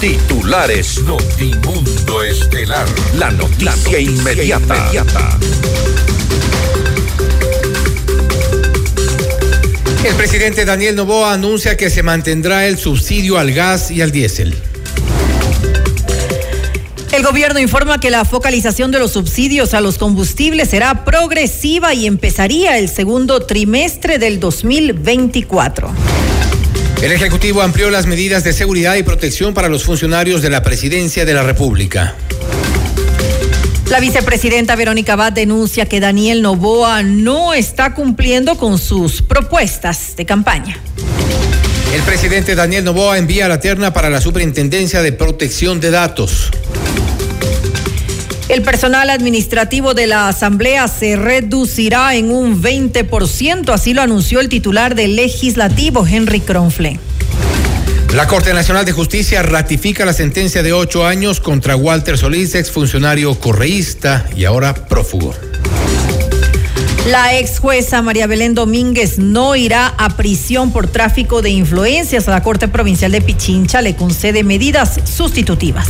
Titulares Notimundo Estelar. La noticia, inmediata. inmediata. El presidente Daniel Novoa anuncia que se mantendrá el subsidio al gas y al diésel. El gobierno informa que la focalización de los subsidios a los combustibles será progresiva y empezaría el segundo trimestre del 2024. El Ejecutivo amplió las medidas de seguridad y protección para los funcionarios de la Presidencia de la República. La vicepresidenta Verónica Abad denuncia que Daniel Novoa no está cumpliendo con sus propuestas de campaña. El presidente Daniel Novoa envía la terna para la Superintendencia de Protección de Datos. El personal administrativo de la Asamblea se reducirá en un 20%, así lo anunció el titular del legislativo, Henry Kronfle. La Corte Nacional de Justicia ratifica la sentencia de ocho años contra Walter Solís, exfuncionario correísta y ahora prófugo. La ex jueza María Belén Domínguez no irá a prisión por tráfico de influencias. La Corte Provincial de Pichincha le concede medidas sustitutivas.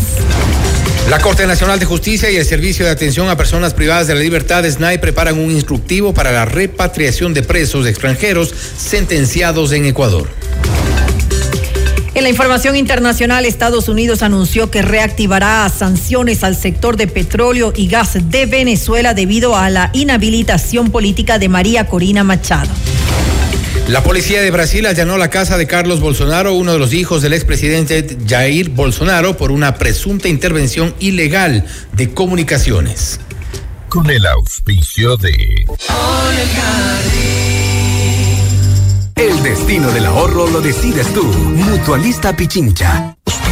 La Corte Nacional de Justicia y el Servicio de Atención a Personas Privadas de la Libertad, SNAI, preparan un instructivo para la repatriación de presos extranjeros sentenciados en Ecuador. En la información internacional, Estados Unidos anunció que reactivará sanciones al sector de petróleo y gas de Venezuela debido a la inhabilitación política de María Corina Machado. La policía de Brasil allanó la casa de Carlos Bolsonaro, uno de los hijos del expresidente Jair Bolsonaro, por una presunta intervención ilegal de comunicaciones. Con el auspicio de... El destino del ahorro lo decides tú. Mutualista Pichincha.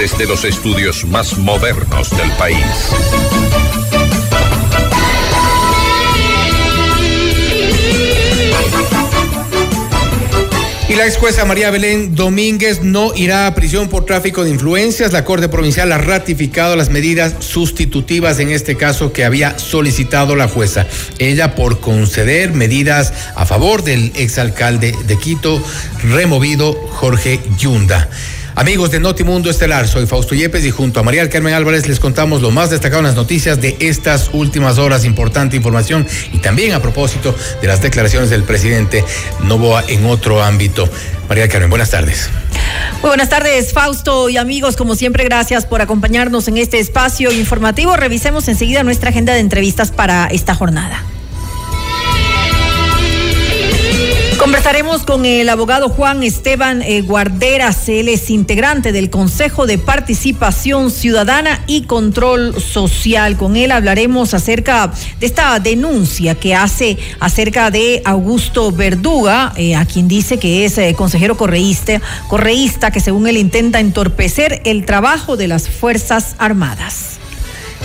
Desde los estudios más modernos del país. Y la ex jueza María Belén Domínguez no irá a prisión por tráfico de influencias. La Corte Provincial ha ratificado las medidas sustitutivas en este caso que había solicitado la jueza. Ella por conceder medidas a favor del exalcalde de Quito, removido Jorge Yunda. Amigos de Notimundo Estelar, soy Fausto Yepes y junto a María Carmen Álvarez les contamos lo más destacado en las noticias de estas últimas horas. Importante información y también a propósito de las declaraciones del presidente Novoa en otro ámbito. María Carmen, buenas tardes. Muy buenas tardes, Fausto y amigos. Como siempre, gracias por acompañarnos en este espacio informativo. Revisemos enseguida nuestra agenda de entrevistas para esta jornada. Conversaremos con el abogado Juan Esteban eh, Guarderas, él es integrante del Consejo de Participación Ciudadana y Control Social. Con él hablaremos acerca de esta denuncia que hace acerca de Augusto Verduga, eh, a quien dice que es eh, consejero correísta, correísta, que según él intenta entorpecer el trabajo de las Fuerzas Armadas.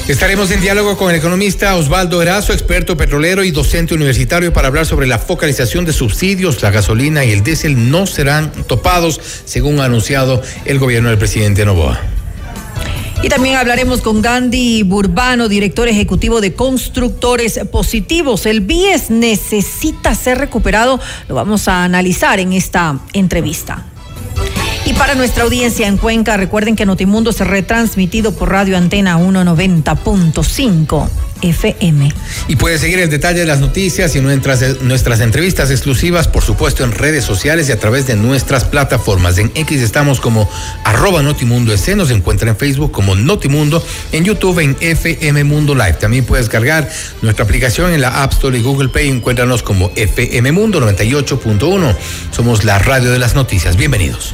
Estaremos en diálogo con el economista Osvaldo Erazo, experto petrolero y docente universitario, para hablar sobre la focalización de subsidios. La gasolina y el diésel no serán topados, según ha anunciado el gobierno del presidente Novoa. Y también hablaremos con Gandhi Burbano, director ejecutivo de Constructores Positivos. El BIES necesita ser recuperado. Lo vamos a analizar en esta entrevista. Para nuestra audiencia en Cuenca, recuerden que Notimundo se retransmitido por Radio Antena 190.5 FM. Y puede seguir el detalle de las noticias y nuestras, nuestras entrevistas exclusivas, por supuesto, en redes sociales y a través de nuestras plataformas. En X estamos como arroba Notimundo S, nos encuentra en Facebook como Notimundo, en YouTube en FM Mundo Live. También puedes cargar nuestra aplicación en la App Store y Google Play. Encuéntranos como FM Mundo 98.1. Somos la radio de las noticias. Bienvenidos.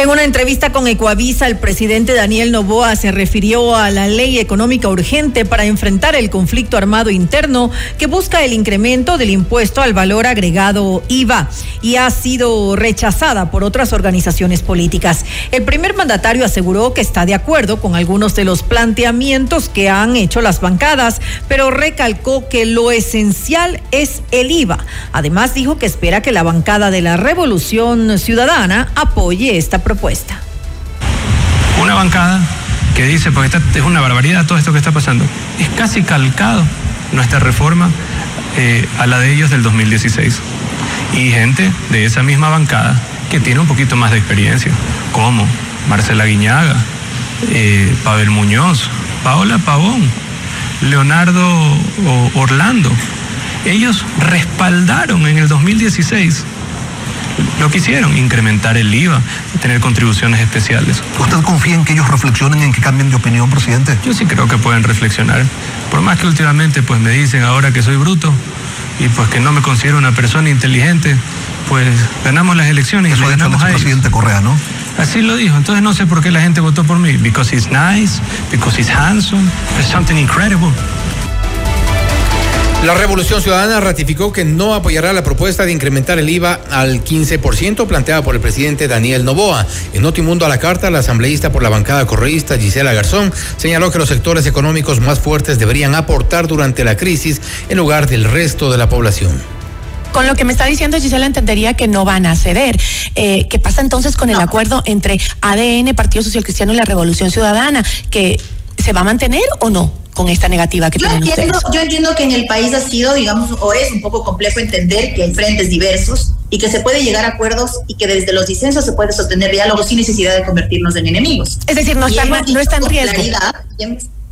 En una entrevista con Ecoavisa, el presidente Daniel Novoa se refirió a la ley económica urgente para enfrentar el conflicto armado interno que busca el incremento del impuesto al valor agregado IVA y ha sido rechazada por otras organizaciones políticas. El primer mandatario aseguró que está de acuerdo con algunos de los planteamientos que han hecho las bancadas, pero recalcó que lo esencial es el IVA. Además dijo que espera que la bancada de la Revolución Ciudadana apoye esta propuesta propuesta. Una bancada que dice, porque esta es una barbaridad todo esto que está pasando, es casi calcado nuestra reforma eh, a la de ellos del 2016. Y gente de esa misma bancada que tiene un poquito más de experiencia, como Marcela Guiñaga, eh, Pavel Muñoz, Paola Pavón, Leonardo Orlando. Ellos respaldaron en el 2016 lo que hicieron, incrementar el IVA, tener contribuciones especiales. ¿Usted confía en que ellos reflexionen, en que cambien de opinión, presidente? Yo sí creo que pueden reflexionar. Por más que últimamente pues me dicen ahora que soy bruto y pues que no me considero una persona inteligente, pues ganamos las elecciones y le ganamos a presidente Correa, ¿no? Así lo dijo. Entonces no sé por qué la gente votó por mí. Because he's nice, because he's handsome, there's something incredible. La Revolución Ciudadana ratificó que no apoyará la propuesta de incrementar el IVA al 15% planteada por el presidente Daniel Novoa. En Notimundo a la carta, la asambleísta por la bancada correísta Gisela Garzón señaló que los sectores económicos más fuertes deberían aportar durante la crisis en lugar del resto de la población. Con lo que me está diciendo Gisela entendería que no van a ceder. Eh, ¿Qué pasa entonces con el acuerdo entre ADN, Partido Social Cristiano y la Revolución Ciudadana? ¿Que se va a mantener o no? Con esta negativa que yo tienen entiendo, Yo entiendo que en el país ha sido, digamos, o es un poco complejo entender que hay frentes diversos y que se puede llegar a acuerdos y que desde los disensos se puede sostener diálogos sin necesidad de convertirnos en enemigos. Es decir, no está, no está en riesgo.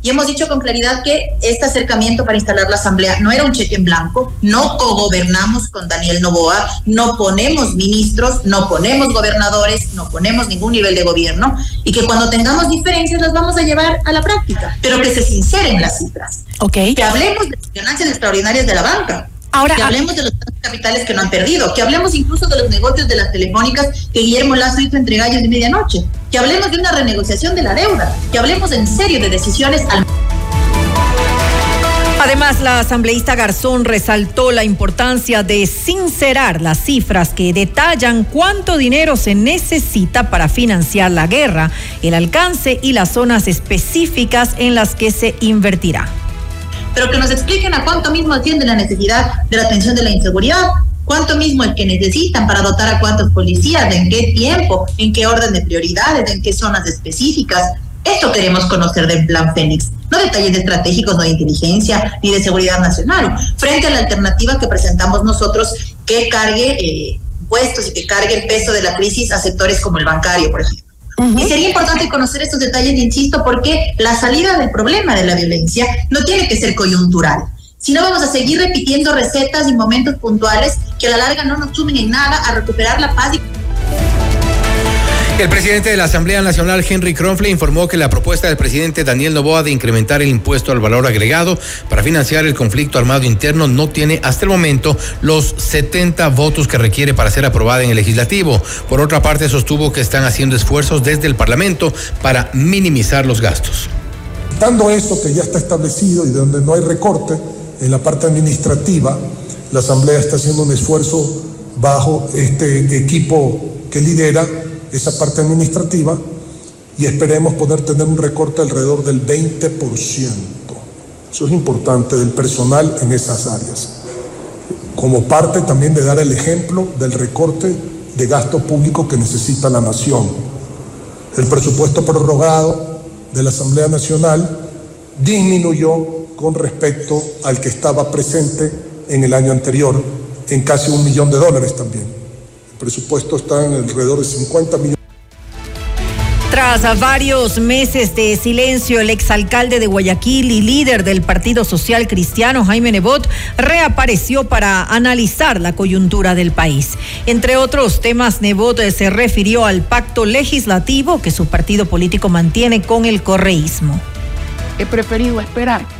Y hemos dicho con claridad que este acercamiento para instalar la Asamblea no era un cheque en blanco, no cogobernamos con Daniel Novoa, no ponemos ministros, no ponemos gobernadores, no ponemos ningún nivel de gobierno y que cuando tengamos diferencias las vamos a llevar a la práctica, pero que se sinceren las cifras. Okay. Que hablemos de ganancias extraordinarias de la banca, Ahora, que hablemos de los capitales que no han perdido, que hablemos incluso de los negocios de las telefónicas que Guillermo Lazo hizo entre gallos de medianoche, que hablemos de una renegociación de la deuda, que hablemos en serio de decisiones al... Además, la asambleísta Garzón resaltó la importancia de sincerar las cifras que detallan cuánto dinero se necesita para financiar la guerra, el alcance y las zonas específicas en las que se invertirá. Pero que nos expliquen a cuánto mismo atiende la necesidad de la atención de la inseguridad, cuánto mismo es que necesitan para dotar a cuántos policías, en qué tiempo, en qué orden de prioridades, en qué zonas específicas. Esto queremos conocer del Plan Fénix, no detalles estratégicos, no de inteligencia ni de seguridad nacional, frente a la alternativa que presentamos nosotros que cargue eh, impuestos y que cargue el peso de la crisis a sectores como el bancario, por ejemplo. Y sería importante conocer estos detalles, insisto, porque la salida del problema de la violencia no tiene que ser coyuntural. Si no, vamos a seguir repitiendo recetas y momentos puntuales que a la larga no nos sumen en nada a recuperar la paz y el presidente de la Asamblea Nacional, Henry Kronfle, informó que la propuesta del presidente Daniel Novoa de incrementar el impuesto al valor agregado para financiar el conflicto armado interno no tiene hasta el momento los 70 votos que requiere para ser aprobada en el legislativo. Por otra parte, sostuvo que están haciendo esfuerzos desde el Parlamento para minimizar los gastos. Dando esto que ya está establecido y donde no hay recorte en la parte administrativa, la Asamblea está haciendo un esfuerzo bajo este equipo que lidera esa parte administrativa y esperemos poder tener un recorte alrededor del 20%. Eso es importante del personal en esas áreas. Como parte también de dar el ejemplo del recorte de gasto público que necesita la nación. El presupuesto prorrogado de la Asamblea Nacional disminuyó con respecto al que estaba presente en el año anterior en casi un millón de dólares también presupuesto está en alrededor de 50 millones. Tras varios meses de silencio, el exalcalde de Guayaquil y líder del Partido Social Cristiano, Jaime Nebot, reapareció para analizar la coyuntura del país. Entre otros temas, Nebot se refirió al pacto legislativo que su partido político mantiene con el correísmo. He preferido esperar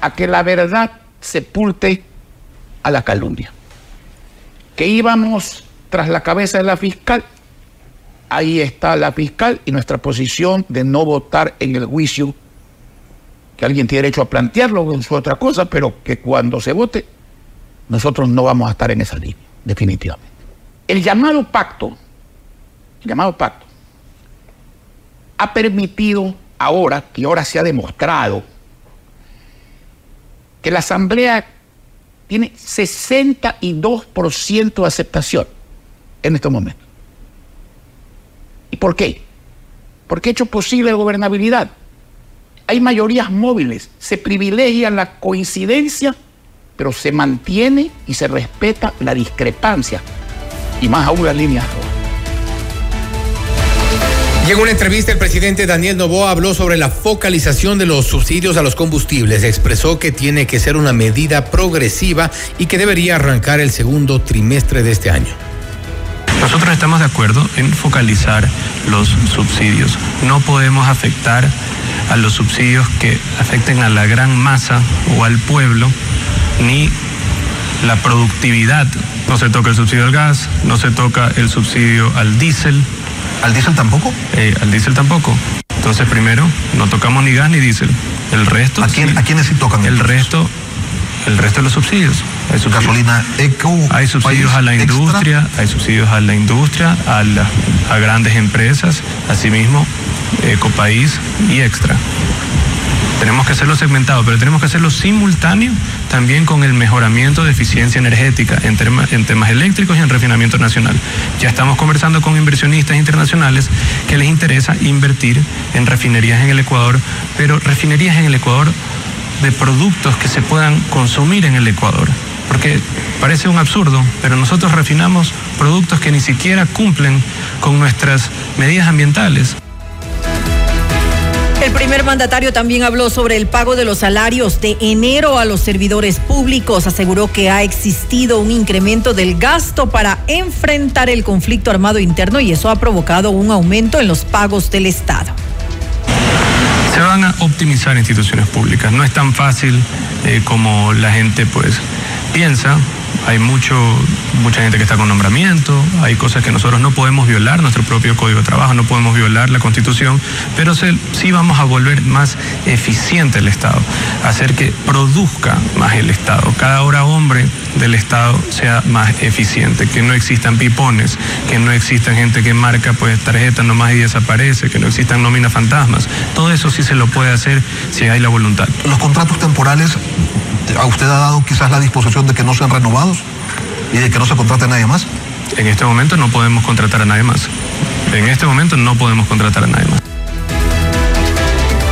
a que la verdad sepulte a la calumnia. Que íbamos tras la cabeza de la fiscal ahí está la fiscal y nuestra posición de no votar en el juicio, que alguien tiene derecho a plantearlo, es otra cosa, pero que cuando se vote, nosotros no vamos a estar en esa línea, definitivamente. El llamado pacto, el llamado pacto, ha permitido ahora, que ahora se ha demostrado, que la Asamblea tiene 62% de aceptación en estos momentos. ¿Y por qué? Porque ha hecho posible la gobernabilidad. Hay mayorías móviles, se privilegia la coincidencia, pero se mantiene y se respeta la discrepancia, y más aún las líneas rojas. Y en una entrevista el presidente Daniel Novoa habló sobre la focalización de los subsidios a los combustibles. Expresó que tiene que ser una medida progresiva y que debería arrancar el segundo trimestre de este año. Nosotros estamos de acuerdo en focalizar los subsidios. No podemos afectar a los subsidios que afecten a la gran masa o al pueblo, ni la productividad. No se toca el subsidio al gas, no se toca el subsidio al diésel, ¿Al diésel tampoco? Eh, al diésel tampoco. Entonces, primero, no tocamos ni gas ni diésel. El resto. ¿A, quién, sí. ¿a quiénes sí tocan? El entonces? resto, el resto de los subsidios. Hay subsidios, Gasolina eco. hay subsidios a la extra. industria, hay subsidios a la industria, a, la- a grandes empresas, asimismo, Ecopaís y Extra. Tenemos que hacerlo segmentado, pero tenemos que hacerlo simultáneo también con el mejoramiento de eficiencia energética en, temas eléctricos y en refinamiento nacional. Ya estamos conversando con inversionistas internacionales que les interesa invertir en refinerías en el Ecuador, pero refinerías en el Ecuador de productos que se puedan consumir en el Ecuador. Porque parece un absurdo, pero nosotros refinamos productos que ni siquiera cumplen con nuestras medidas ambientales. El primer mandatario también habló sobre el pago de los salarios de enero a los servidores públicos. Aseguró que ha existido un incremento del gasto para enfrentar el conflicto armado interno y eso ha provocado un aumento en los pagos del Estado. Se van a optimizar instituciones públicas. No es tan fácil eh, como la gente pues piensa. Hay mucho, mucha gente que está con nombramiento, hay cosas que nosotros no podemos violar, nuestro propio código de trabajo, no podemos violar la constitución, pero sí vamos a volver más eficiente el Estado, hacer que produzca más el Estado, cada hora hombre del Estado sea más eficiente, que no existan pipones, que no existan gente que marca pues tarjetas nomás y desaparece, que no existan nóminas fantasmas. Todo eso sí se lo puede hacer si hay la voluntad. Los contratos temporales, ¿a usted ha dado quizás la disposición de que no sean renovados y de que no se contrate a nadie más? En este momento no podemos contratar a nadie más. En este momento no podemos contratar a nadie más.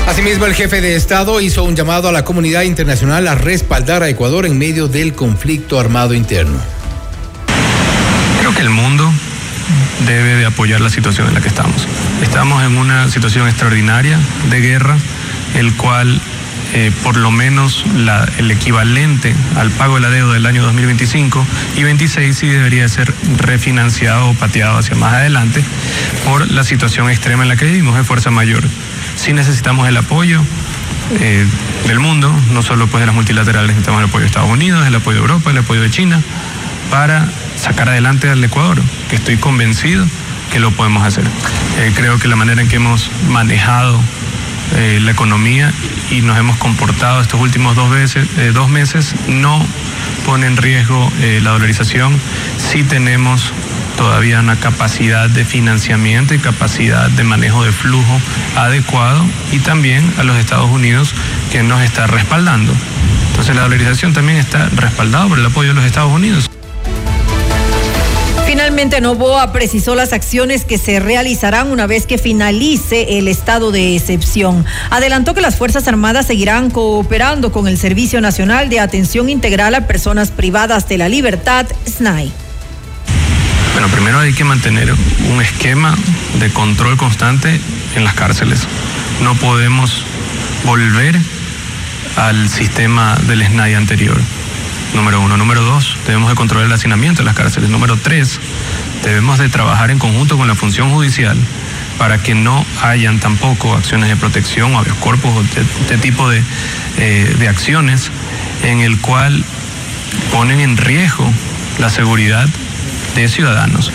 Asimismo, el jefe de Estado hizo un llamado a la comunidad internacional a respaldar a Ecuador en medio del conflicto armado interno. Creo que el mundo debe de apoyar la situación en la que estamos. Estamos en una situación extraordinaria de guerra, el cual eh, por lo menos el equivalente al pago de la deuda del año 2025 y 26 sí debería ser refinanciado o pateado hacia más adelante por la situación extrema en la que vivimos, de fuerza mayor. Sí necesitamos el apoyo eh, del mundo, no solo pues de las multilaterales, necesitamos el apoyo de Estados Unidos, el apoyo de Europa, el apoyo de China, para sacar adelante al Ecuador, que estoy convencido que lo podemos hacer. Eh, creo que la manera en que hemos manejado eh, la economía y nos hemos comportado estos últimos dos, veces, eh, dos meses no pone en riesgo eh, la dolarización. Sí tenemos todavía una capacidad de financiamiento y capacidad de manejo de flujo adecuado y también a los Estados Unidos que nos está respaldando. Entonces la dolarización también está respaldada por el apoyo de los Estados Unidos. Novoa precisó las acciones que se realizarán una vez que finalice el estado de excepción. Adelantó que las Fuerzas Armadas seguirán cooperando con el Servicio Nacional de Atención Integral a Personas Privadas de la Libertad, SNAI. Bueno, primero hay que mantener un esquema de control constante en las cárceles. No podemos volver al sistema del SNAI anterior. Número uno. Número dos, debemos de controlar el hacinamiento en las cárceles. Número tres, debemos de trabajar en conjunto con la función judicial para que no hayan tampoco acciones de protección o habeas corpus o este, tipo de, eh, de acciones en el cual ponen en riesgo la seguridad de ciudadanos.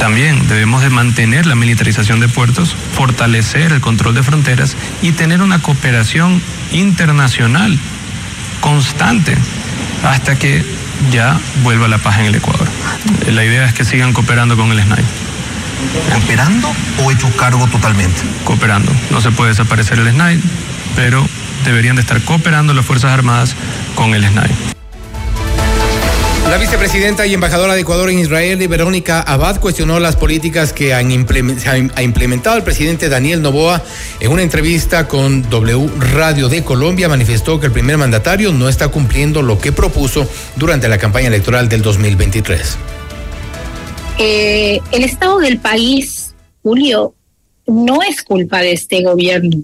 También debemos de mantener la militarización de puertos, fortalecer el control de fronteras y tener una cooperación internacional constante hasta que ya vuelva la paz en el Ecuador. La idea es que sigan cooperando con el SNAI. ¿Cooperando o hecho cargo totalmente? Cooperando. No se puede desaparecer el SNAI, pero deberían de estar cooperando las Fuerzas Armadas con el SNAI. La vicepresidenta y embajadora de Ecuador en Israel, Verónica Abad, cuestionó las políticas que han ha implementado el presidente Daniel Novoa. En una entrevista con W Radio de Colombia, manifestó que el primer mandatario no está cumpliendo lo que propuso durante la campaña electoral del 2023. Eh, el estado del país, Julio, no es culpa de este gobierno.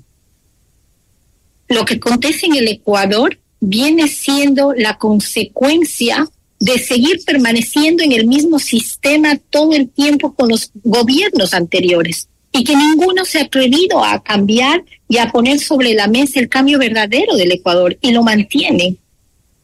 Lo que acontece en el Ecuador viene siendo la consecuencia de seguir permaneciendo en el mismo sistema todo el tiempo con los gobiernos anteriores y que ninguno se ha atrevido a cambiar y a poner sobre la mesa el cambio verdadero del Ecuador y lo mantiene.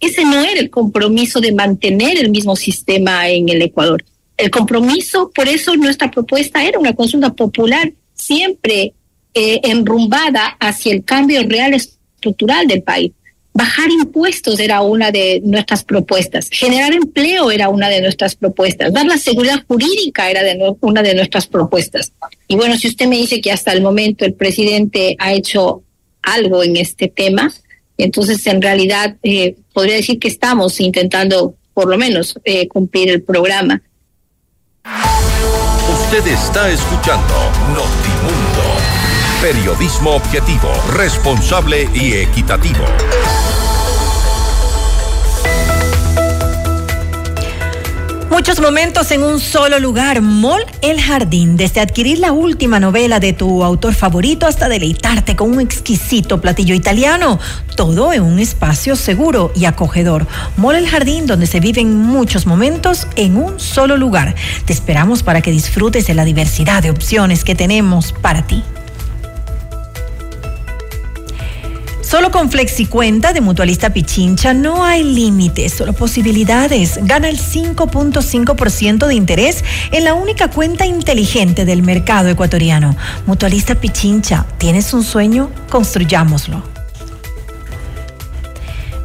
Ese no era el compromiso de mantener el mismo sistema en el Ecuador. El compromiso, por eso nuestra propuesta era una consulta popular siempre eh, enrumbada hacia el cambio real estructural del país. Bajar impuestos era una de nuestras propuestas. Generar empleo era una de nuestras propuestas. Dar la seguridad jurídica era una de nuestras propuestas. Y bueno, si usted me dice que hasta el momento el presidente ha hecho algo en este tema, entonces en realidad eh, podría decir que estamos intentando por lo menos eh, cumplir el programa. Usted está escuchando Notimundo. Periodismo objetivo, responsable y equitativo. Muchos momentos en un solo lugar. Mall El Jardín. Desde adquirir la última novela de tu autor favorito hasta deleitarte con un exquisito platillo italiano. Todo en un espacio seguro y acogedor. Mall El Jardín, donde se viven muchos momentos en un solo lugar. Te esperamos para que disfrutes de la diversidad de opciones que tenemos para ti. Solo con FlexiCuenta de Mutualista Pichincha no hay límites, solo posibilidades. Gana el 5.5% de interés en la única cuenta inteligente del mercado ecuatoriano. Mutualista Pichincha, ¿tienes un sueño? Construyámoslo.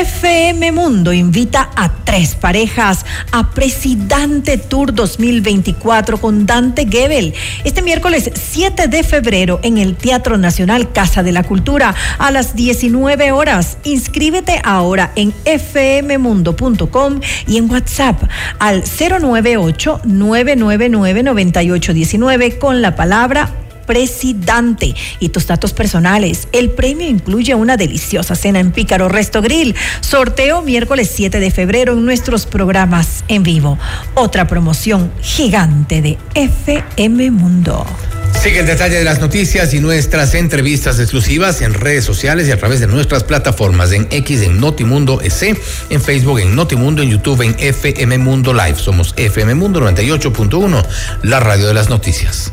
FM Mundo invita a tres parejas a Presidente Tour 2024 con Dante Gebel este miércoles 7 de febrero en el Teatro Nacional Casa de la Cultura a las 19 horas. Inscríbete ahora en fmmundo.com y en WhatsApp al 098 999 9819 con la palabra presidente y tus datos personales. El premio incluye una deliciosa cena en Pícaro Resto Grill. Sorteo miércoles 7 de febrero en nuestros programas en vivo. Otra promoción gigante de FM Mundo. Sigue el detalle de las noticias y nuestras entrevistas exclusivas en redes sociales y a través de nuestras plataformas en X en Notimundo EC, en Facebook en Notimundo, en YouTube en FM Mundo Live. Somos FM Mundo 98.1, la radio de las noticias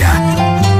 Porque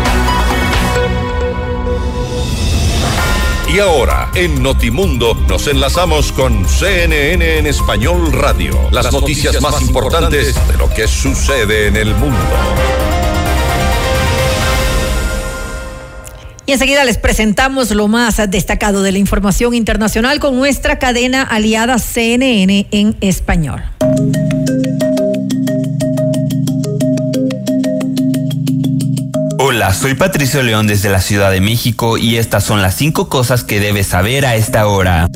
Y ahora, en Notimundo, nos enlazamos con CNN en Español Radio. Las, noticias, más importantes de lo que sucede en el mundo. Y enseguida les presentamos lo más destacado de la información internacional con nuestra cadena aliada CNN en español. Hola, soy Patricio León desde la Ciudad de México y estas son las cinco cosas que debes saber a esta hora.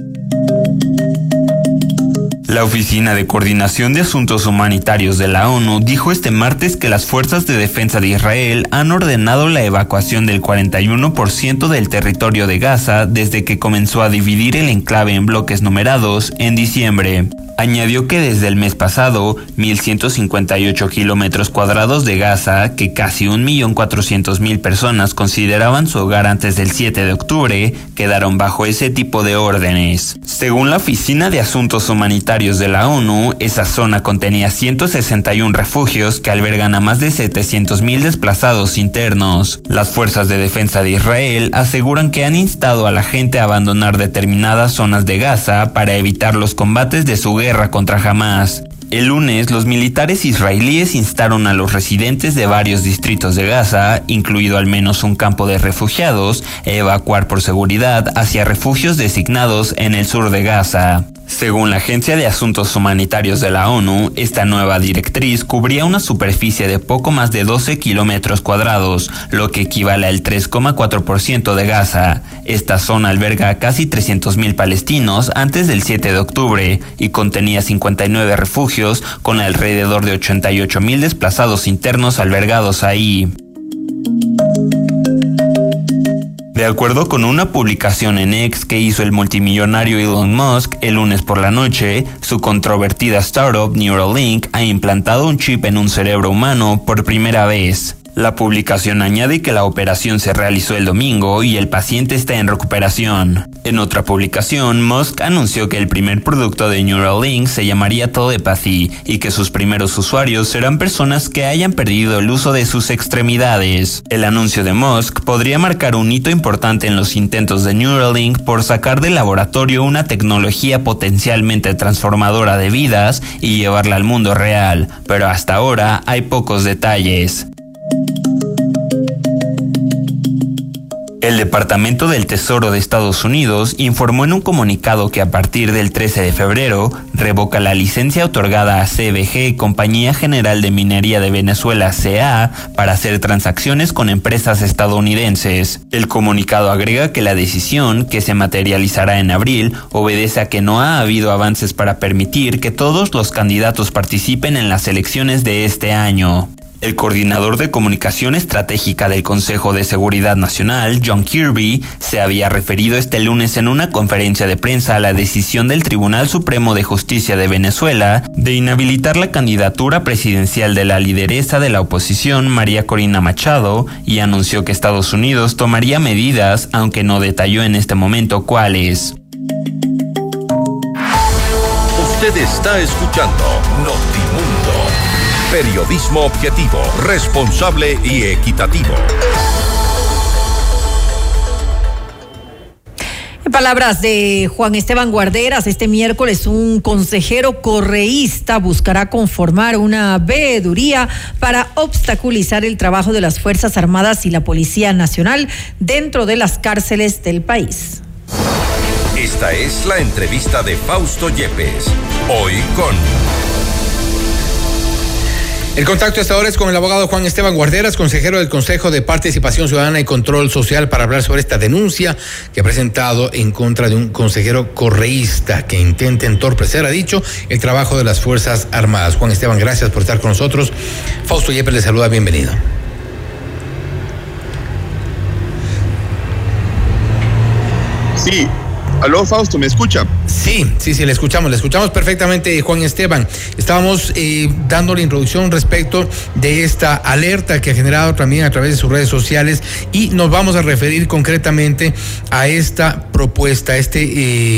La Oficina de Coordinación de Asuntos Humanitarios de la ONU dijo este martes que las fuerzas de defensa de Israel han ordenado la evacuación del 41% del territorio de Gaza desde que comenzó a dividir el enclave en bloques numerados en diciembre. Añadió que desde el mes pasado, 1.158 kilómetros cuadrados de Gaza, que casi 1.400.000 personas consideraban su hogar antes del 7 de octubre, quedaron bajo ese tipo de órdenes. Según la Oficina de Asuntos Humanitarios de la ONU, esa zona contenía 161 refugios que albergan a más de 700.000 desplazados internos. Las fuerzas de defensa de Israel aseguran que han instado a la gente a abandonar determinadas zonas de Gaza para evitar los combates de su guerra guerra contra Hamas. El lunes, los militares israelíes instaron a los residentes de varios distritos de Gaza, incluido al menos un campo de refugiados, a evacuar por seguridad hacia refugios designados en el sur de Gaza. Según la Agencia de Asuntos Humanitarios de la ONU, esta nueva directriz cubría una superficie de poco más de 12 kilómetros cuadrados, lo que equivale al 3,4% de Gaza. Esta zona alberga a casi 300.000 palestinos antes del 7 de octubre y contenía 59 refugios con alrededor de 88.000 desplazados internos albergados ahí. De acuerdo con una publicación en X que hizo el multimillonario Elon Musk el lunes por la noche, su controvertida startup Neuralink ha implantado un chip en un cerebro humano por primera vez. La publicación añade que la operación se realizó el domingo y el paciente está en recuperación. En otra publicación, Musk anunció que el primer producto de Neuralink se llamaría Telepathy y que sus primeros usuarios serán personas que hayan perdido el uso de sus extremidades. El anuncio de Musk podría marcar un hito importante en los intentos de Neuralink por sacar del laboratorio una tecnología potencialmente transformadora de vidas y llevarla al mundo real, pero hasta ahora hay pocos detalles. El Departamento del Tesoro de Estados Unidos informó en un comunicado que a partir del 13 de febrero revoca la licencia otorgada a CBG, Compañía General de Minería de Venezuela CA, para hacer transacciones con empresas estadounidenses. El comunicado agrega que la decisión, que se materializará en abril, obedece a que no ha habido avances para permitir que todos los candidatos participen en las elecciones de este año. El coordinador de comunicación estratégica del Consejo de Seguridad Nacional, John Kirby, se había referido este lunes en una conferencia de prensa a la decisión del Tribunal Supremo de Justicia de Venezuela de inhabilitar la candidatura presidencial de la lideresa de la oposición, María Corina Machado, y anunció que Estados Unidos tomaría medidas, aunque no detalló en este momento cuáles. Usted está escuchando Notimundo. Periodismo objetivo, responsable y equitativo. En palabras de Juan Esteban Guarderas, este miércoles un consejero correísta buscará conformar una veeduría para obstaculizar el trabajo de las Fuerzas Armadas y la Policía Nacional dentro de las cárceles del país. Esta es la entrevista de Fausto Yepes, hoy con... El contacto hasta ahora es con el abogado Juan Esteban Guarderas, consejero del Consejo de Participación Ciudadana y Control Social, para hablar sobre esta denuncia que ha presentado en contra de un consejero correísta que intenta entorpecer, ha dicho, el trabajo de las Fuerzas Armadas. Juan Esteban, gracias por estar con nosotros. Fausto Yepes le saluda, bienvenido. Sí, Aló, Fausto, ¿me escucha? Sí, sí, sí, le escuchamos, le escuchamos perfectamente, Juan Esteban. Estábamos eh, dando la introducción respecto de esta alerta que ha generado también a través de sus redes sociales y nos vamos a referir concretamente a esta propuesta, este,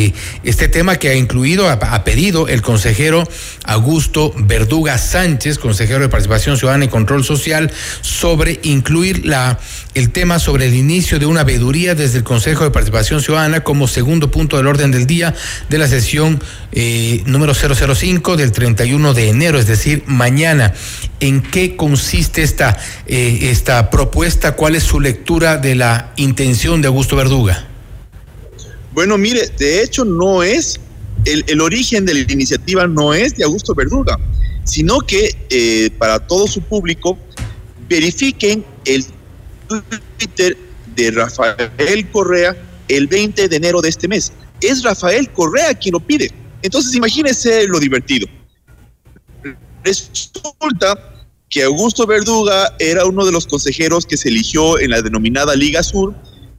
eh, este tema que ha incluido, ha, pedido el consejero Augusto Verduga Sánchez, consejero de Participación Ciudadana y Control Social, sobre incluir la, el tema sobre el inicio de una veeduría desde el Consejo de Participación Ciudadana como segundo punto del orden del día de la sesión eh, número 005 del 31 de enero, es decir, mañana. ¿En qué consiste esta, eh, esta propuesta? ¿Cuál es su lectura de la intención de Augusto Verduga? Bueno, mire, de hecho no es, el, el origen de la iniciativa no es de Augusto Verduga, sino que eh, para todo su público verifiquen el Twitter de Rafael Correa el 20 de enero de este mes. Es Rafael Correa quien lo pide. Entonces imagínense lo divertido. Resulta que Augusto Verduga era uno de los consejeros que se eligió en la denominada Liga Sur,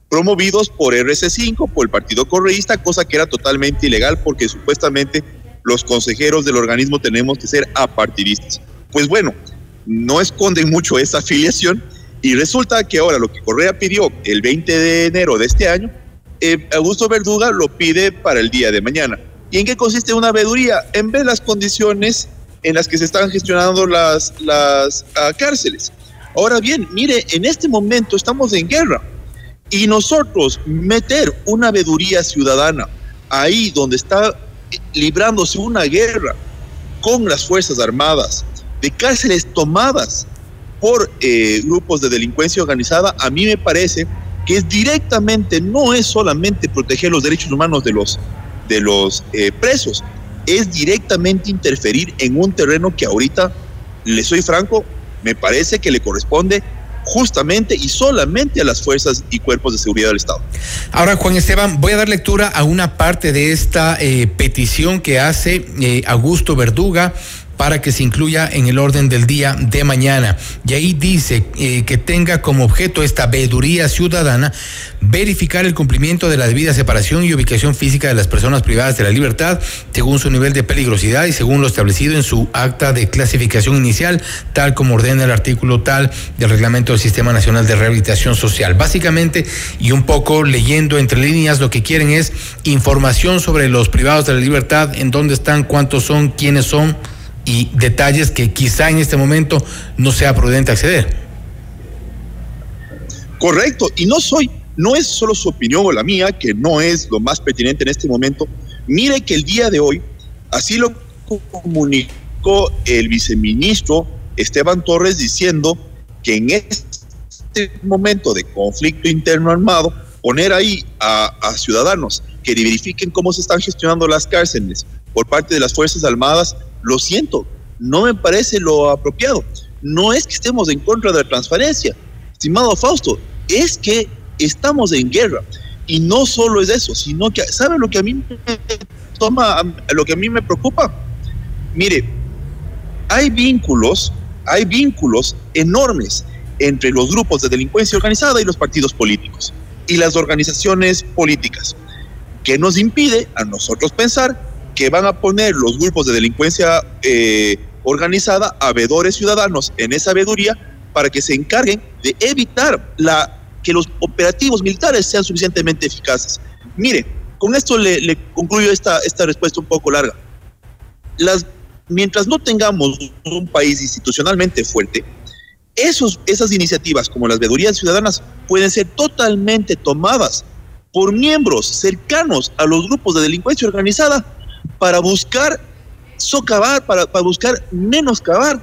promovidos por RC5, por el Partido Correísta, cosa que era totalmente ilegal porque supuestamente los consejeros del organismo tenemos que ser apartidistas. Pues bueno, no esconden mucho esa afiliación y resulta que ahora lo que Correa pidió el 20 de enero de este año eh, Augusto Verduga lo pide para el día de mañana. ¿Y en qué consiste una veeduría? En ver las condiciones en las que se están gestionando las, las ah, cárceles. Ahora bien, mire, en este momento estamos en guerra y nosotros meter una veeduría ciudadana ahí donde está librándose una guerra con las Fuerzas Armadas, de cárceles tomadas por eh, grupos de delincuencia organizada, a mí me parece que es directamente, no es solamente proteger los derechos humanos de los, de los eh, presos, es directamente interferir en un terreno que ahorita, le soy franco, me parece que le corresponde justamente y solamente a las fuerzas y cuerpos de seguridad del Estado. Ahora, Juan Esteban, voy a dar lectura a una parte de esta eh, petición que hace eh, Augusto Verduga para que se incluya en el orden del día de mañana. Y ahí dice eh, que tenga como objeto esta veeduría ciudadana verificar el cumplimiento de la debida separación y ubicación física de las personas privadas de la libertad según su nivel de peligrosidad y según lo establecido en su acta de clasificación inicial, tal como ordena el artículo tal del reglamento del Sistema Nacional de Rehabilitación Social. Básicamente, y un poco leyendo entre líneas, lo que quieren es información sobre los privados de la libertad, en dónde están, cuántos son, quiénes son y detalles que quizá en este momento no sea prudente acceder. Correcto, y no soy, no es solo su opinión o la mía, que no es lo más pertinente en este momento. Mire que el día de hoy, así lo comunicó el viceministro Esteban Torres diciendo que en este momento de conflicto interno armado, poner ahí a, a ciudadanos que verifiquen cómo se están gestionando las cárceles por parte de las Fuerzas Armadas lo siento, no me parece lo apropiado. No es que estemos en contra de la transparencia, estimado Fausto, es que estamos en guerra. Y no solo es eso, sino que, ¿sabe lo que a mí me toma, lo que a mí me preocupa? Mire, hay vínculos, hay vínculos enormes entre los grupos de delincuencia organizada y los partidos políticos y las organizaciones políticas, que nos impide a nosotros pensar que van a poner los grupos de delincuencia eh, organizada a vedores ciudadanos en esa veeduría para que se encarguen de evitar la, que los operativos militares sean suficientemente eficaces. Mire, con esto le, concluyo esta, esta respuesta un poco larga. Las, mientras no tengamos un país institucionalmente fuerte, esos, esas iniciativas como las veedurías ciudadanas pueden ser totalmente tomadas por miembros cercanos a los grupos de delincuencia organizada para buscar socavar, para, para buscar menoscabar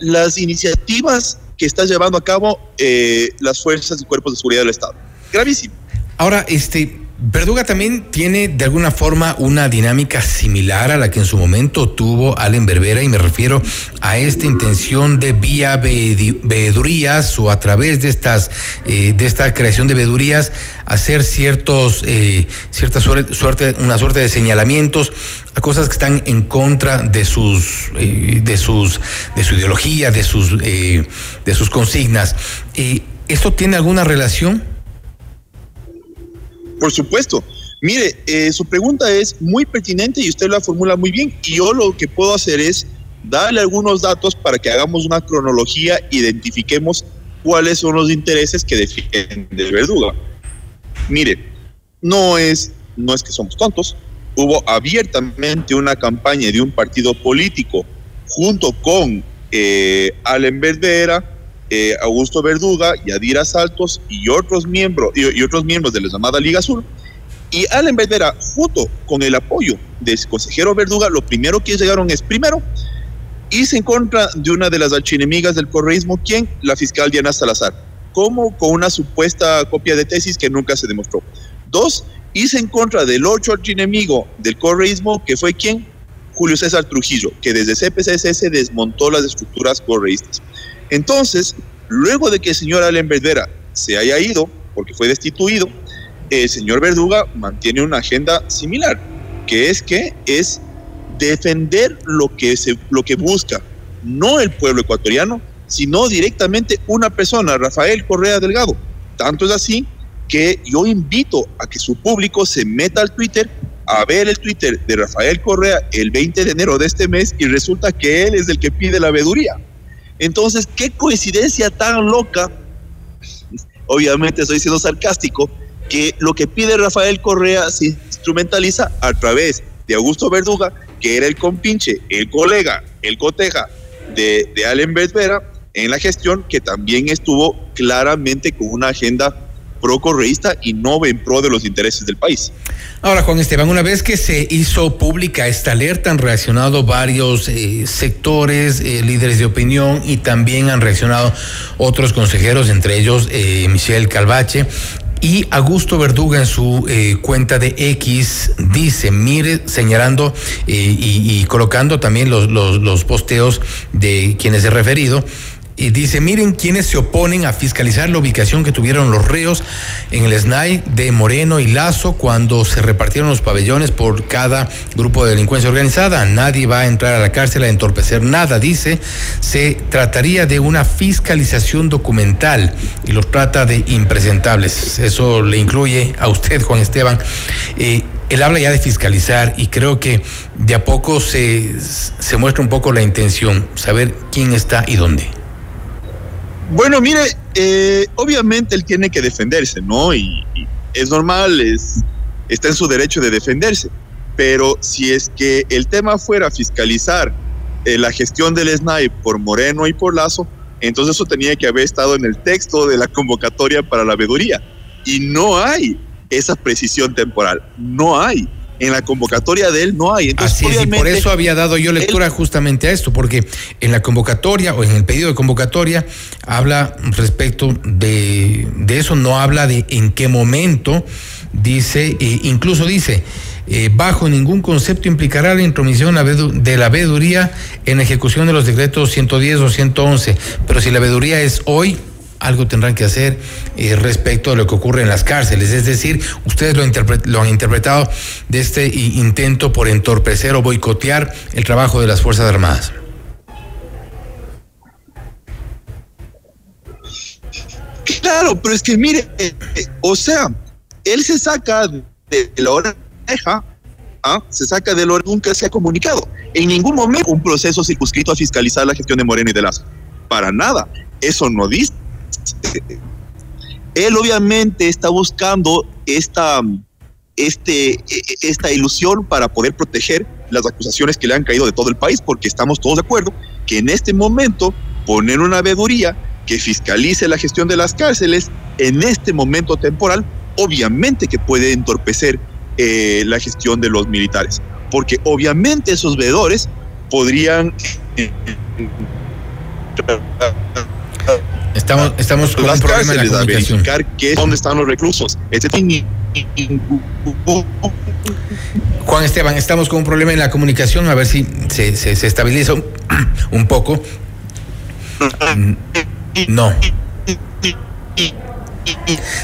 las iniciativas que está llevando a cabo eh, las fuerzas y cuerpos de seguridad del Estado. Gravísimo. Ahora, este, Verduga también tiene de alguna forma una dinámica similar a la que en su momento tuvo Allen Berbera y me refiero a esta intención de vía veedurías o a través de estas eh, de esta creación de veedurías hacer ciertos eh, cierta suerte, una suerte de señalamientos a cosas que están en contra de sus eh, de sus de su ideología de sus de sus consignas. ¿Esto tiene alguna relación? Por supuesto. Mire, eh, su pregunta es muy pertinente y usted la formula muy bien. Y yo lo que puedo hacer es darle algunos datos para que hagamos una cronología, identifiquemos cuáles son los intereses que defiende Verduga. Mire, no es, no es que somos tontos. Hubo abiertamente una campaña de un partido político junto con eh, Allen Verdera, eh, Augusto Verduga, Yadira Saltos y otros miembros y, otros miembros de la llamada Liga Sur. Y Allen Verdera, junto con el apoyo del consejero Verduga, lo primero que llegaron es, primero, irse en contra de una de las archienemigas del correísmo, ¿quién? La fiscal Diana Salazar, como con una supuesta copia de tesis que nunca se demostró. Dos, irse en contra del otro archienemigo del correísmo, que fue quién? Julio César Trujillo, que desde CPCSS desmontó las estructuras correístas. Entonces, luego de que el señor Allen Verdera se haya ido, porque fue destituido, el señor Verduga mantiene una agenda similar, que es que es defender lo que, se, lo que busca, no el pueblo ecuatoriano, sino directamente una persona, Rafael Correa Delgado. Tanto es así que yo invito a que su público se meta al Twitter a ver el Twitter de Rafael Correa el 20 de enero de este mes y resulta que él es el que pide la veeduría. Entonces, qué coincidencia tan loca, obviamente estoy siendo sarcástico, que lo que pide Rafael Correa se instrumentaliza a través de Augusto Verduga, que era el compinche, el colega, el coteja de, de Allen Verdera en la gestión, que también estuvo claramente con una agenda pro-correísta y no en pro de los intereses del país. Ahora, Juan Esteban, una vez que se hizo pública esta alerta, han reaccionado varios eh, sectores, eh, líderes de opinión y también han reaccionado otros consejeros, entre ellos eh, Michelle Calvache. Y Augusto Verduga en su cuenta de X dice, mire, señalando y, colocando también los, los, los posteos de quienes he referido, y dice, miren quienes se oponen a fiscalizar la ubicación que tuvieron los reos en el SNAI de Moreno y Lazo cuando se repartieron los pabellones por cada grupo de delincuencia organizada. Nadie va a entrar a la cárcel a entorpecer nada, dice. Se trataría de una fiscalización documental y los trata de impresentables. Eso le incluye a usted, Juan Esteban. Eh, él habla ya de fiscalizar y creo que de a poco se, se muestra un poco la intención, saber quién está y dónde. Bueno, mire, eh, obviamente él tiene que defenderse, ¿no? Y, es normal, es, está en su derecho de defenderse. Pero si es que el tema fuera fiscalizar eh, la gestión del SNAI por Moreno y por Lazo, entonces eso tenía que haber estado en el texto de la convocatoria para la veeduría. Y no hay esa precisión temporal, no hay en la convocatoria de él no hay. Así es, y por eso había dado yo lectura justamente a esto, porque en la convocatoria o en el pedido de convocatoria habla respecto de, de eso, no habla de en qué momento, dice, e incluso dice, eh, bajo ningún concepto implicará la intromisión de la veeduría en ejecución de los decretos 110 o 111, pero si la veeduría es hoy, algo tendrán que hacer eh, respecto a lo que ocurre en las cárceles. Es decir, ustedes lo, lo han interpretado de este intento por entorpecer o boicotear el trabajo de las Fuerzas Armadas. Claro, pero es que mire, eh, o sea, él se saca de la oreja, ¿ah? se saca de lo nunca se ha comunicado. En ningún momento un proceso circunscrito a fiscalizar la gestión de Moreno y de Lazo. Para nada. Eso no dice él obviamente está buscando esta, este, esta ilusión para poder proteger las acusaciones que le han caído de todo el país, porque estamos todos de acuerdo que en este momento poner una veeduría que fiscalice la gestión de las cárceles en este momento temporal, obviamente que puede entorpecer eh, la gestión de los militares, porque obviamente esos veedores podrían eh, Estamos, estamos con las un problema cárceles, de a verificar qué, dónde están los reclusos. Este Juan Esteban, estamos con un problema en la comunicación, a ver si se, se, se estabiliza un, un poco. No.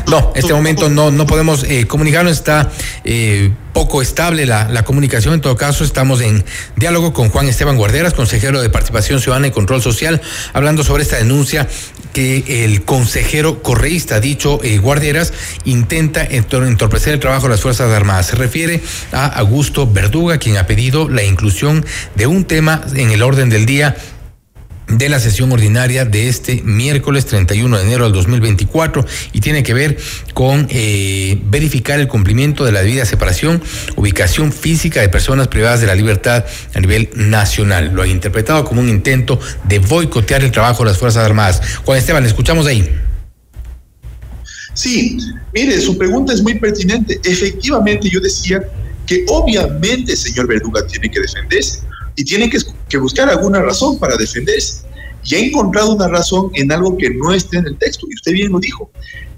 No, en este momento no, no podemos eh, comunicarnos, está eh, poco estable la, la, comunicación. En todo caso, estamos en diálogo con Juan Esteban Guarderas, consejero de Participación Ciudadana y Control Social, hablando sobre esta denuncia que el consejero correísta, dicho eh, Guarderas, intenta entorpecer el trabajo de las Fuerzas Armadas. Se refiere a Augusto Verduga, quien ha pedido la inclusión de un tema en el orden del día de la sesión ordinaria de este miércoles 31 de enero del 2024 y tiene que ver con eh, verificar el cumplimiento de la debida separación, ubicación física de personas privadas de la libertad a nivel nacional. Lo ha interpretado como un intento de boicotear el trabajo de las Fuerzas Armadas. Juan Esteban, escuchamos ahí. Sí, mire, su pregunta es muy pertinente. Efectivamente, yo decía que obviamente señor Verduga tiene que defenderse y tiene que, que, buscar alguna razón para defenderse. Y ha encontrado una razón en algo que no está en el texto, y usted bien lo dijo.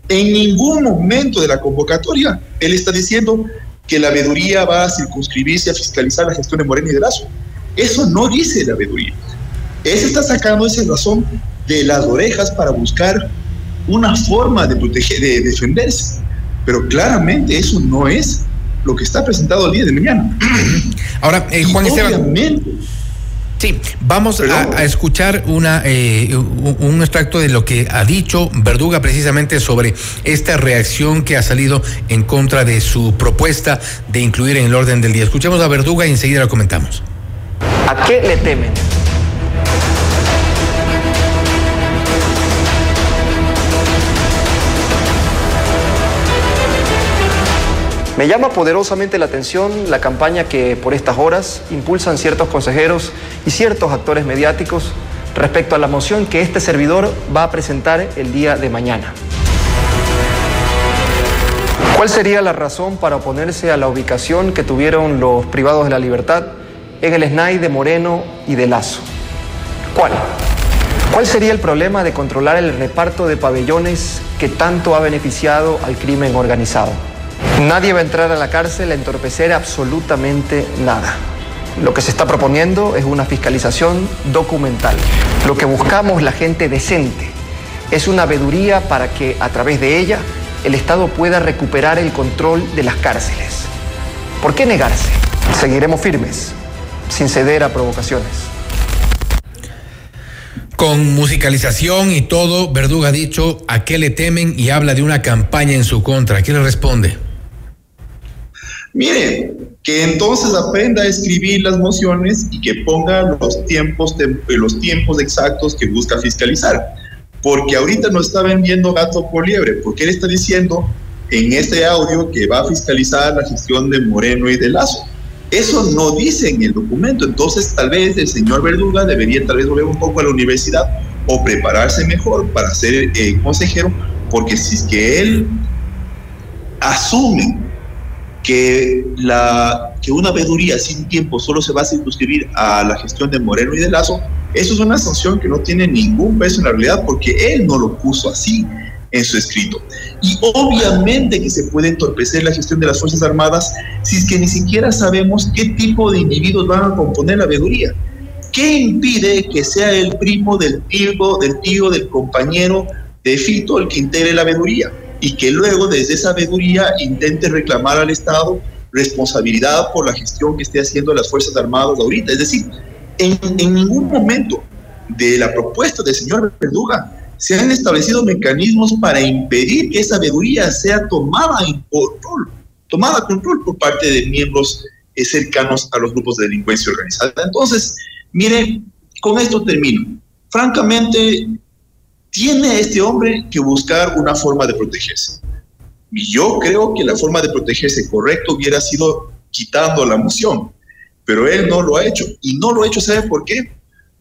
En ningún momento de la convocatoria él está diciendo que la veeduría va a circunscribirse a fiscalizar la gestión de Moreno y de Lazo. Eso no dice la veeduría. Él está sacando esa razón de las orejas para buscar una forma de proteger, de defenderse. Pero claramente eso no es lo que está presentado el día de mañana. Ahora, eh, Juan Esteban. Sí, vamos a, a, escuchar una, eh, un extracto de lo que ha dicho Verduga precisamente sobre esta reacción que ha salido en contra de su propuesta de incluir en el orden del día. Escuchemos a Verduga y enseguida lo comentamos. ¿A qué le temen? Me llama poderosamente la atención la campaña que por estas horas impulsan ciertos consejeros y ciertos actores mediáticos respecto a la moción que este servidor va a presentar el día de mañana. ¿Cuál sería la razón para oponerse a la ubicación que tuvieron los privados de la libertad en el SNAI de Moreno y de Lazo? ¿Cuál? ¿Cuál sería el problema de controlar el reparto de pabellones que tanto ha beneficiado al crimen organizado? Nadie va a entrar a la cárcel a entorpecer absolutamente nada. Lo que se está proponiendo es una fiscalización documental. Lo que buscamos la gente decente es una veeduría para que a través de ella el Estado pueda recuperar el control de las cárceles. ¿Por qué negarse? Seguiremos firmes, sin ceder a provocaciones. Con musicalización y todo, Verduga ha dicho a qué le temen y habla de una campaña en su contra. ¿Qué le responde? Mire, que entonces aprenda a escribir las mociones y que ponga los tiempos, de, los tiempos exactos que busca fiscalizar. Porque ahorita no está vendiendo gato por liebre, porque él está diciendo en este audio que va a fiscalizar la gestión de Moreno y de Lazo. Eso no dice en el documento, entonces tal vez el señor Verduga debería tal vez volver un poco a la universidad o prepararse mejor para ser eh, consejero, porque si es que él asume que, la, que una veeduría sin tiempo solo se va a circunscribir a la gestión de Moreno y de Lazo, eso es una sanción que no tiene ningún peso en la realidad porque él no lo puso así en su escrito. Y obviamente que se puede entorpecer la gestión de las Fuerzas Armadas si es que ni siquiera sabemos qué tipo de individuos van a componer la veeduría. ¿Qué impide que sea el primo del tío, del tío, del compañero de Fito el que integre la veeduría? Y que luego desde esa veeduría intente reclamar al Estado responsabilidad por la gestión que esté haciendo las Fuerzas Armadas ahorita. Es decir, en, en ningún momento de la propuesta del señor Verduga se han establecido mecanismos para impedir que esa veeduría sea tomada en control, tomada control por parte de miembros eh, cercanos a los grupos de delincuencia organizada. Entonces, mire, con esto termino. Francamente, tiene este hombre que buscar una forma de protegerse. Y yo creo que la forma de protegerse correcto hubiera sido quitando la moción, pero él no lo ha hecho. Y no lo ha hecho, ¿sabe por qué?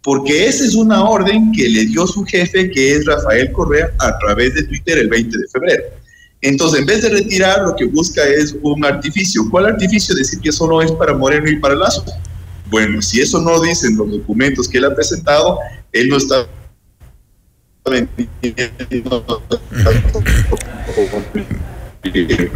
Porque esa es una orden que le dio su jefe, que es Rafael Correa, a través de Twitter el 20 de febrero. Entonces, en vez de retirar, lo que busca es un artificio. ¿Cuál artificio? Decir que eso no es para Moreno y para Lazo. Bueno, si eso no dicen los documentos que él ha presentado, él no está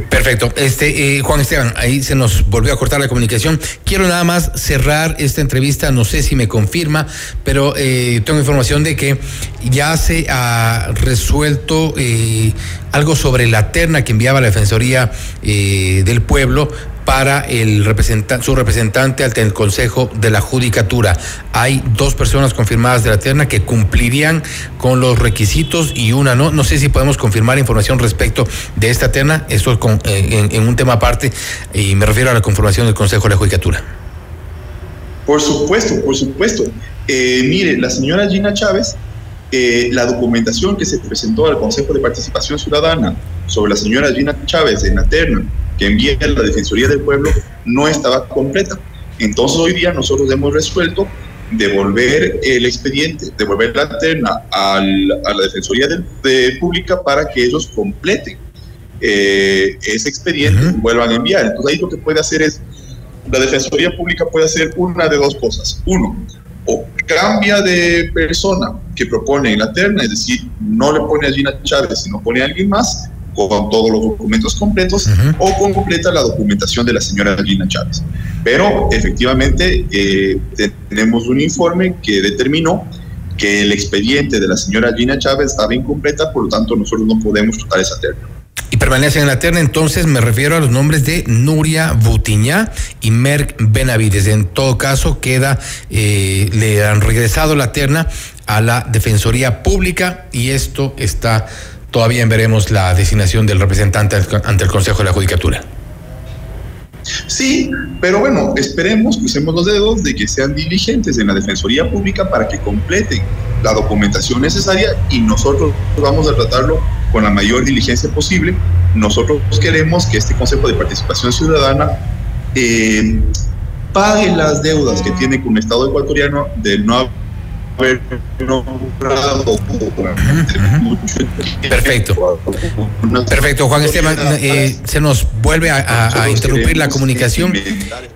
Perfecto. Este, eh, Juan Esteban, ahí se nos volvió a cortar la comunicación. Quiero nada más cerrar esta entrevista, no sé si me confirma, pero eh, tengo información de que ya se ha resuelto eh, algo sobre la terna que enviaba la Defensoría del Pueblo para el representante, su representante ante el Consejo de la Judicatura. Hay dos personas confirmadas de la terna que cumplirían con los requisitos y una no. No sé si podemos confirmar información respecto de esta terna. Esto es eh, en, un tema aparte y me refiero a la conformación del Consejo de la Judicatura. Por supuesto, por supuesto. Eh, mire, la señora Gina Chávez eh, la documentación que se presentó al Consejo de Participación Ciudadana sobre la señora Gina Chávez en la terna que envía la Defensoría del Pueblo no estaba completa. Entonces hoy día nosotros hemos resuelto devolver el expediente, devolver la terna a la Defensoría de, Pública para que ellos completen eh, ese expediente y vuelvan a enviar. Entonces ahí lo que puede hacer es, la Defensoría Pública puede hacer una de dos cosas. Uno, o cambia de persona que propone en la terna, es decir, no le pone a Gina Chávez, sino pone a alguien más, con todos los documentos completos o completa la documentación de la señora Gina Chávez. Pero efectivamente eh, tenemos un informe que determinó que el expediente de la señora Gina Chávez estaba incompleta, por lo tanto nosotros no podemos tocar esa terna. Y permanecen en la terna, entonces me refiero a los nombres de Nuria Butiñá y Merck Benavides. En todo caso, queda, eh, le han regresado la terna a la Defensoría Pública y esto está todavía veremos la designación del representante ante el Consejo de la Judicatura. Sí, pero bueno, esperemos, crucemos los dedos de que sean diligentes en la Defensoría Pública para que completen la documentación necesaria y nosotros vamos a tratarlo con la mayor diligencia posible. Nosotros queremos que este Consejo de Participación Ciudadana eh, pague las deudas que tiene con el Estado ecuatoriano de no Perfecto. Perfecto, Juan Esteban. Eh, se nos vuelve a, interrumpir la comunicación.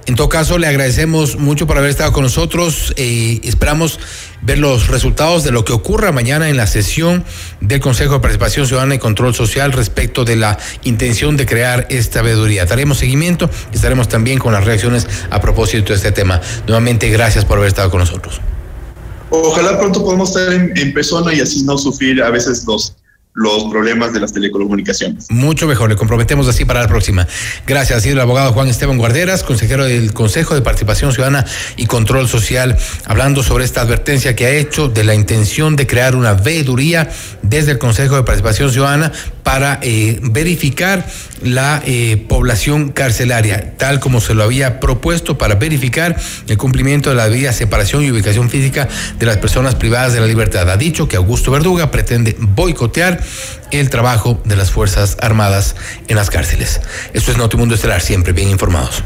En todo caso, le agradecemos mucho por haber estado con nosotros. Eh, esperamos ver los resultados de lo que ocurra mañana en la sesión del Consejo de Participación Ciudadana y Control Social respecto de la intención de crear esta veeduría. Daremos seguimiento y estaremos también con las reacciones a propósito de este tema. Nuevamente, gracias por haber estado con nosotros. Ojalá pronto podamos estar en, persona y así no sufrir a veces los, los problemas de las telecomunicaciones. Mucho mejor, le comprometemos así para la próxima. Gracias, ha sido el abogado Juan Esteban Guarderas, consejero del Consejo de Participación Ciudadana y Control Social, hablando sobre esta advertencia que ha hecho de la intención de crear una veeduría desde el Consejo de Participación Ciudadana para eh, verificar la eh, población carcelaria, tal como se lo había propuesto para verificar el cumplimiento de la debida separación y ubicación física de las personas privadas de la libertad. Ha dicho que Augusto Verduga pretende boicotear el trabajo de las Fuerzas Armadas en las cárceles. Esto es Notimundo Estelar, siempre bien informados.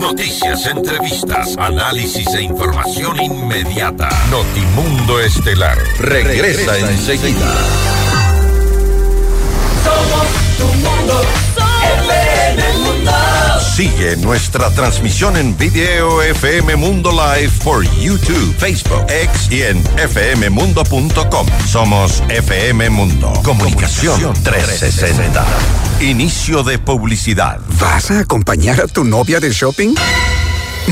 Noticias, entrevistas, análisis e información inmediata. Notimundo Estelar regresa, enseguida. Sigue nuestra transmisión en video FM Mundo Live por YouTube, Facebook, X y en fmmundo.com. Somos FM Mundo. Comunicación 360. Inicio de publicidad. ¿Vas a acompañar a tu novia de shopping?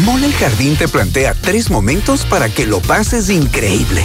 Mole el Jardín te plantea tres momentos para que lo pases increíble.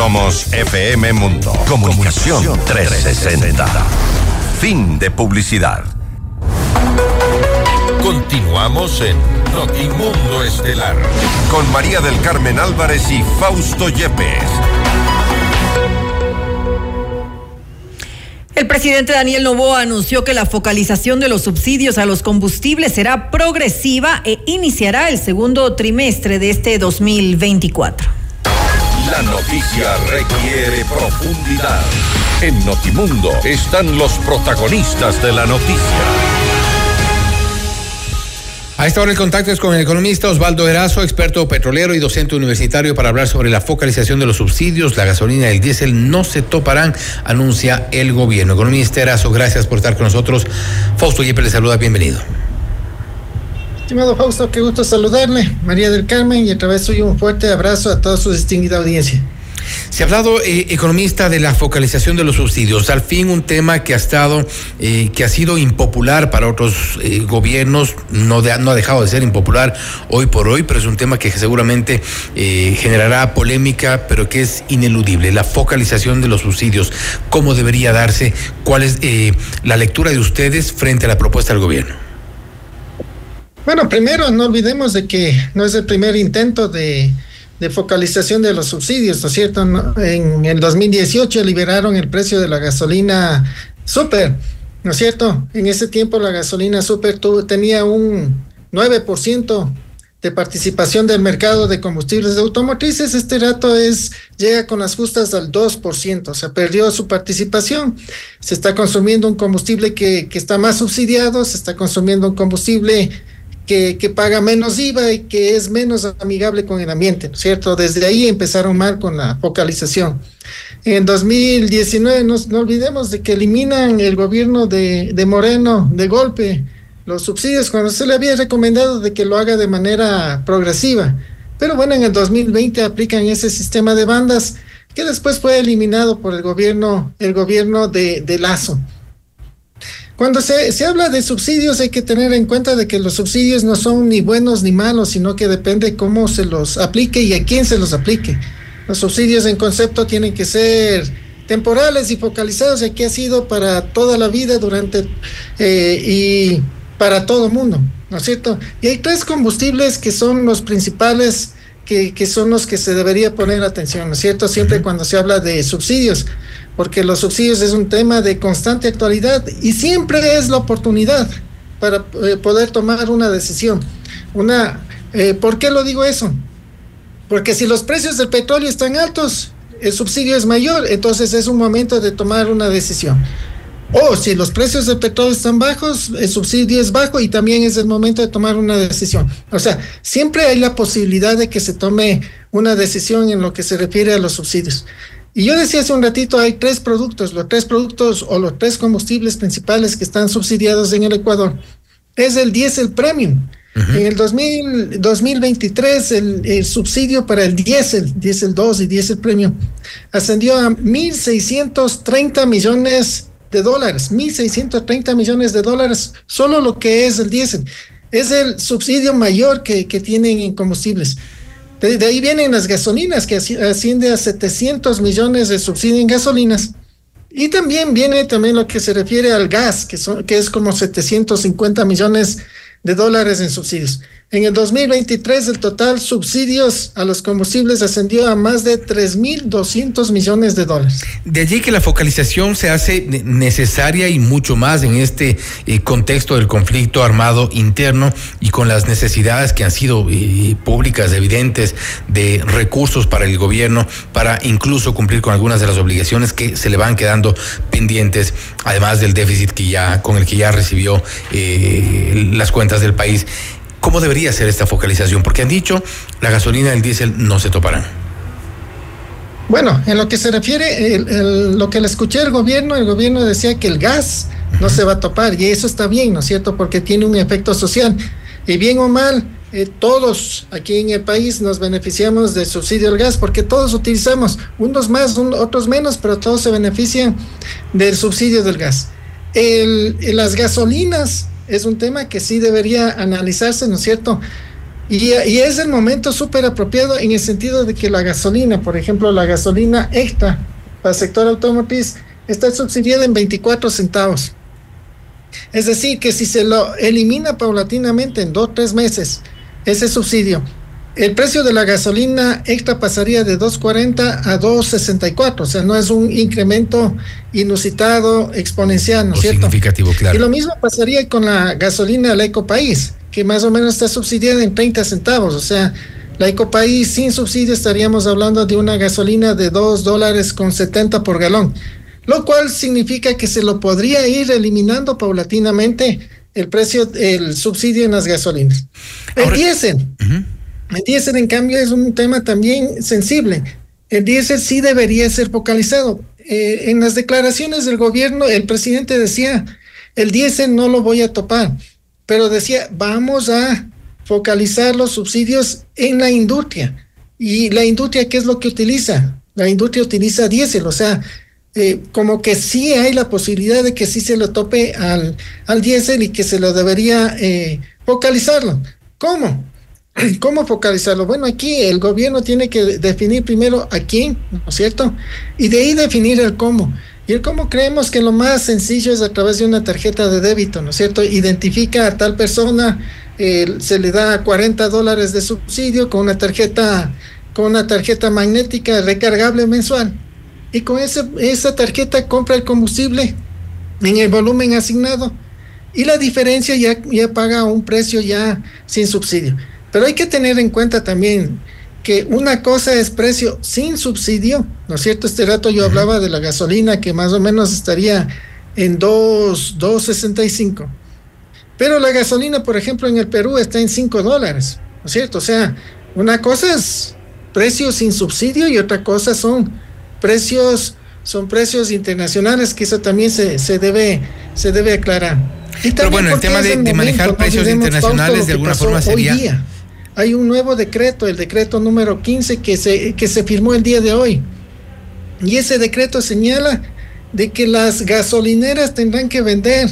FM Mundo. Somos FM Mundo. Comunicación 360. Fin de publicidad. Continuamos en Notimundo Estelar. Con María del Carmen Álvarez y Fausto Yepes. El presidente Daniel Novoa anunció que la focalización de los subsidios a los combustibles será progresiva e iniciará el segundo trimestre de este 2024. La noticia requiere profundidad. En Notimundo están los protagonistas de la noticia. A esta hora el contacto es con el economista Osvaldo Erazo, experto petrolero y docente universitario para hablar sobre la focalización de los subsidios. La gasolina y el diésel no se toparán, anuncia el gobierno. Economista Erazo, gracias por estar con nosotros. Fausto Yepes le saluda, bienvenido. Estimado Fausto, qué gusto saludarle. María del Carmen y a través suyo un fuerte abrazo a toda su distinguida audiencia. Se ha hablado, eh, economista, de la focalización de los subsidios. Al fin, un tema que ha estado, eh, que ha sido impopular para otros eh, gobiernos, no, no ha dejado de ser impopular hoy por hoy, pero es un tema que seguramente generará polémica, pero que es ineludible. La focalización de los subsidios, ¿cómo debería darse? ¿Cuál es la lectura de ustedes frente a la propuesta del gobierno? Bueno, primero, no olvidemos de que no es el primer intento de focalización de los subsidios, ¿no es cierto? En el 2018 liberaron el precio de la gasolina super, ¿no es cierto? En ese tiempo la gasolina super tuvo, tenía un 9% de participación del mercado de combustibles de automotrices, este dato es, llega con las justas al 2%, o sea, perdió su participación. Se está consumiendo un combustible que está más subsidiado, se está consumiendo un combustible que, paga menos IVA y que es menos amigable con el ambiente, ¿no es cierto? Desde ahí empezaron mal con la focalización. En 2019, no, no olvidemos de que eliminan el gobierno de, Moreno de golpe los subsidios cuando se le había recomendado de que lo haga de manera progresiva. Pero bueno, en el 2020 aplican ese sistema de bandas que después fue eliminado por el gobierno, el gobierno de Lazo. Cuando se, se, habla de subsidios hay que tener en cuenta de que los subsidios no son ni buenos ni malos, sino que depende cómo se los aplique y a quién se los aplique. Los subsidios en concepto tienen que ser temporales y focalizados y aquí ha sido para toda la vida durante eh, y para todo el mundo, ¿no es cierto? Y hay tres combustibles que son los principales que, que son los que se debería poner atención, ¿no es cierto? Siempre cuando se habla de subsidios porque los subsidios es un tema de constante actualidad y siempre es la oportunidad para eh, poder tomar una decisión. Una, eh, ¿Por qué lo digo eso? Porque si los precios del petróleo están altos, el subsidio es mayor, entonces es un momento de tomar una decisión. O si los precios del petróleo están bajos, el subsidio es bajo y también es el momento de tomar una decisión. O sea, siempre hay la posibilidad de que se tome una decisión en lo que se refiere a los subsidios. Y yo decía hace un ratito, hay tres productos, los tres productos o los tres combustibles principales que están subsidiados en el Ecuador. Es el diésel premium. En el 2000, 2023, el, el, subsidio para el diésel, diésel 2 y diésel premium, ascendió a 1.630 millones de dólares. 1.630 millones de dólares, solo lo que es el diésel. Es el subsidio mayor que, que tienen en combustibles. De, ahí vienen las gasolinas, que asciende a 700 millones de subsidio en gasolinas. Y también viene también lo que se refiere al gas, que, son, que es como 750 millones de dólares en subsidios. En el 2023 el total subsidios a los combustibles ascendió a más de 3.200 millones de dólares. De allí que la focalización se hace necesaria y mucho más en este eh, contexto del conflicto armado interno y con las necesidades que han sido eh, públicas, evidentes, de recursos para el gobierno, para incluso cumplir con algunas de las obligaciones que se le van quedando pendientes, además del déficit que ya, con el que ya recibió eh, las cuentas del país. ¿Cómo debería ser esta focalización? Porque han dicho la gasolina y el diésel no se toparán. Bueno, en lo que se refiere, lo que le escuché al gobierno, el gobierno decía que el gas no se va a topar y eso está bien, ¿no es cierto? Porque tiene un efecto social. Y bien o mal, eh, todos aquí en el país nos beneficiamos del subsidio del gas porque todos utilizamos, unos más, otros menos, pero todos se benefician del subsidio del gas. El, las gasolinas es un tema que sí debería analizarse, ¿no es cierto? Y, es el momento súper apropiado en el sentido de que la gasolina, por ejemplo, la gasolina extra para el sector automotriz está subsidiada en 24 centavos. Es decir, que si se lo elimina paulatinamente en dos o tres meses, ese subsidio, el precio de la gasolina extra pasaría de 2.40 a 2.64, o sea, no es un incremento inusitado, exponencial, ¿no es cierto? Significativo, claro. Y lo mismo pasaría con la gasolina la Ecopaís, que más o menos está subsidiada en 30 centavos, o sea, la Ecopaís sin subsidio estaríamos hablando de una gasolina de 2 dólares con 70 por galón, lo cual significa que se lo podría ir eliminando paulatinamente el precio, el subsidio en las gasolinas. El diésel. El diésel, en cambio, es un tema también sensible. El diésel sí debería ser focalizado. Eh, en las declaraciones del gobierno, el presidente decía, el diésel no lo voy a topar, pero decía, vamos a focalizar los subsidios en la industria. ¿Y la industria qué es lo que utiliza? La industria utiliza diésel, o sea, eh, como que sí hay la posibilidad de que sí se lo tope al, al diésel y que se lo debería eh, focalizarlo. ¿Cómo? ¿Cómo focalizarlo? Bueno, aquí el gobierno tiene que definir primero a quién, ¿no es cierto? Y de ahí definir el cómo. Y el cómo creemos que lo más sencillo es a través de una tarjeta de débito, ¿no es cierto? Identifica a tal persona, eh, se le da 40 dólares de subsidio con una tarjeta, con una tarjeta magnética recargable mensual. Y con ese, esa tarjeta compra el combustible en el volumen asignado. Y la diferencia ya, ya paga un precio ya sin subsidio. Pero hay que tener en cuenta también que una cosa es precio sin subsidio, ¿no es cierto? Este rato yo hablaba de la gasolina que más o menos estaría en 2.65. Pero la gasolina, por ejemplo, en el Perú está en 5 dólares, ¿no es cierto? O sea, una cosa es precio sin subsidio y otra cosa son precios, son precios internacionales, que eso también se, se, debe, se debe aclarar. Pero bueno, el tema de, de manejar precios internacionales de alguna forma sería hay un nuevo decreto, el decreto número 15 que se, que se firmó el día de hoy. Y ese decreto señala de que las gasolineras tendrán que vender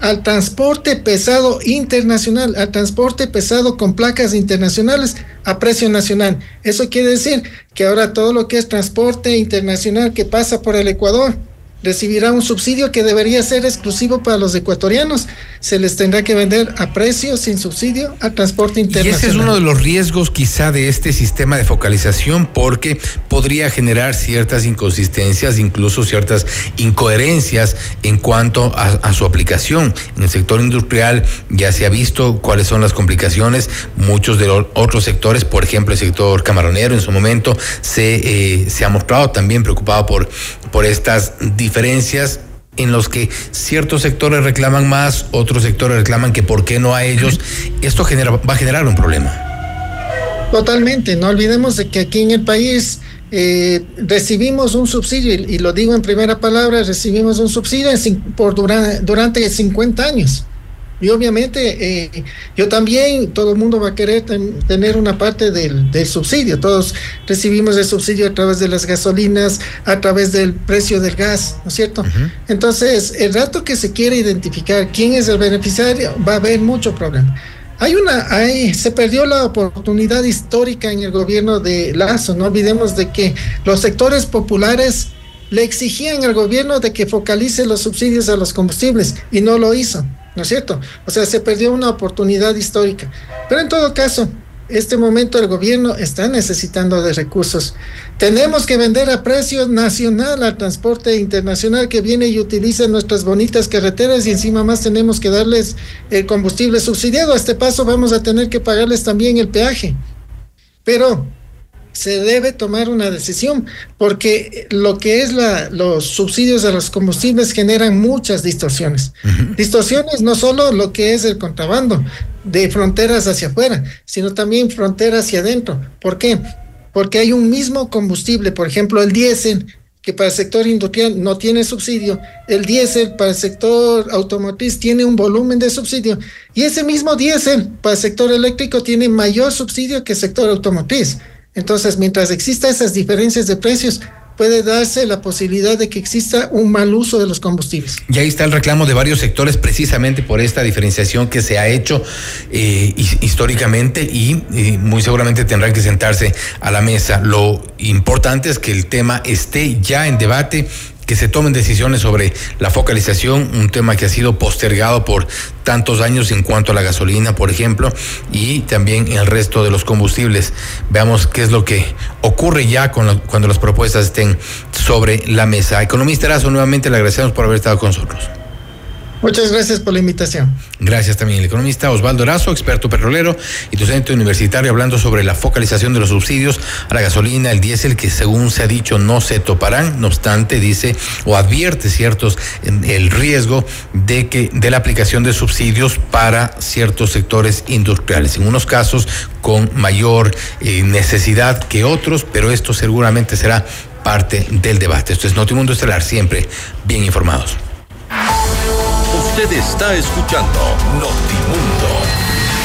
al transporte pesado internacional, al transporte pesado con placas internacionales a precio nacional. Eso quiere decir que ahora todo lo que es transporte internacional que pasa por el Ecuador recibirá un subsidio que debería ser exclusivo para los ecuatorianos. Se les tendrá que vender a precio sin subsidio al transporte internacional. Y ese es uno de los riesgos quizá de este sistema de focalización porque podría generar ciertas inconsistencias, incluso ciertas incoherencias en cuanto a, su aplicación. En el sector industrial ya se ha visto cuáles son las complicaciones. Muchos de los otros sectores, por ejemplo el sector camaronero en su momento, se, eh, se ha mostrado también preocupado por, por estas diferencias en los que ciertos sectores reclaman más, otros sectores reclaman que por qué no a ellos, esto genera, va a generar un problema. Totalmente, no olvidemos de que aquí en el país eh, recibimos un subsidio, y, lo digo en primera palabra, recibimos un subsidio por durante, durante 50 años. Y obviamente eh, yo también, todo el mundo va a querer tener una parte del, subsidio. Todos recibimos el subsidio a través de las gasolinas, a través del precio del gas, ¿no es cierto? Entonces, el rato que se quiere identificar quién es el beneficiario, va a haber mucho problema. Hay una, hay, se perdió la oportunidad histórica en el gobierno de Lazo. No olvidemos de que los sectores populares le exigían al gobierno de que focalice los subsidios a los combustibles y no lo hizo. ¿No es cierto? O sea, se perdió una oportunidad histórica. Pero en todo caso, este momento el gobierno está necesitando de recursos. Tenemos que vender a precio nacional al transporte internacional que viene y utiliza nuestras bonitas carreteras y encima más tenemos que darles el combustible subsidiado. A este paso vamos a tener que pagarles también el peaje. Pero se debe tomar una decisión, porque lo que es la, los subsidios a los combustibles generan muchas distorsiones. Distorsiones no solo lo que es el contrabando de fronteras hacia afuera, sino también fronteras hacia adentro. ¿Por qué? Porque hay un mismo combustible, por ejemplo, el diésel, que para el sector industrial no tiene subsidio, el diésel para el sector automotriz tiene un volumen de subsidio, y ese mismo diésel para el sector eléctrico tiene mayor subsidio que el sector automotriz. Entonces, mientras exista esas diferencias de precios, puede darse la posibilidad de que exista un mal uso de los combustibles. Y ahí está el reclamo de varios sectores precisamente por esta diferenciación que se ha hecho eh, históricamente y, y, muy seguramente tendrán que sentarse a la mesa. Lo importante es que el tema esté ya en debate que se tomen decisiones sobre la focalización, un tema que ha sido postergado por tantos años en cuanto a la gasolina, por ejemplo, y también el resto de los combustibles. Veamos qué es lo que ocurre ya cuando las propuestas estén sobre la mesa. Economista Erazo, nuevamente le agradecemos por haber estado con nosotros. Muchas gracias por la invitación. Gracias también el economista Osvaldo Erazo, experto petrolero y docente universitario, hablando sobre la focalización de los subsidios a la gasolina, el diésel, que según se ha dicho no se toparán, no obstante dice o advierte ciertos el riesgo de que de la aplicación de subsidios para ciertos sectores industriales, en unos casos con mayor eh, necesidad que otros, pero esto seguramente será parte del debate. Esto es Notimundo Estelar, siempre bien informados. Usted está escuchando Notimundo.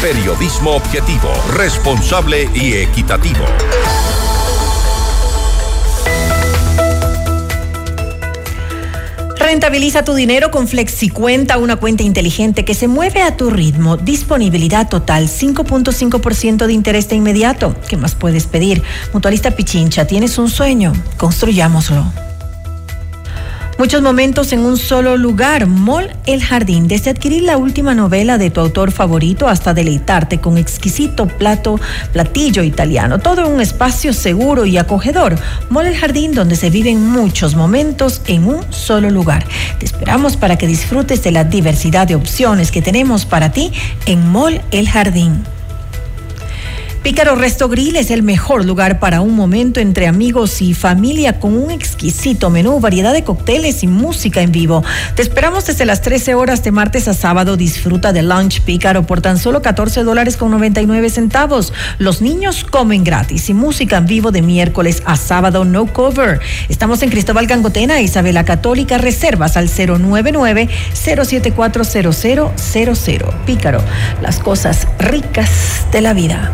Periodismo objetivo, responsable y equitativo. Rentabiliza tu dinero con FlexiCuenta, una cuenta inteligente que se mueve a tu ritmo. Disponibilidad total, 5.5% de interés de inmediato. ¿Qué más puedes pedir? Mutualista Pichincha, ¿tienes un sueño? Construyámoslo. Muchos momentos en un solo lugar. Mall El Jardín. Desde adquirir la última novela de tu autor favorito hasta deleitarte con exquisito plato, platillo italiano. Todo en un espacio seguro y acogedor. Mall El Jardín donde se viven muchos momentos en un solo lugar. Te esperamos para que disfrutes de la diversidad de opciones que tenemos para ti en Mall El Jardín. Pícaro Resto Grill es el mejor lugar para un momento entre amigos y familia con un exquisito menú, variedad de cócteles y música en vivo. Te esperamos desde las 13 horas de martes a sábado. Disfruta de lunch Pícaro por tan solo 14 dólares con 99 centavos. Los niños comen gratis y música en vivo de miércoles a sábado no cover. Estamos en Cristóbal Gangotena, Isabela Católica, reservas al 099 0740000. Pícaro, las cosas ricas de la vida.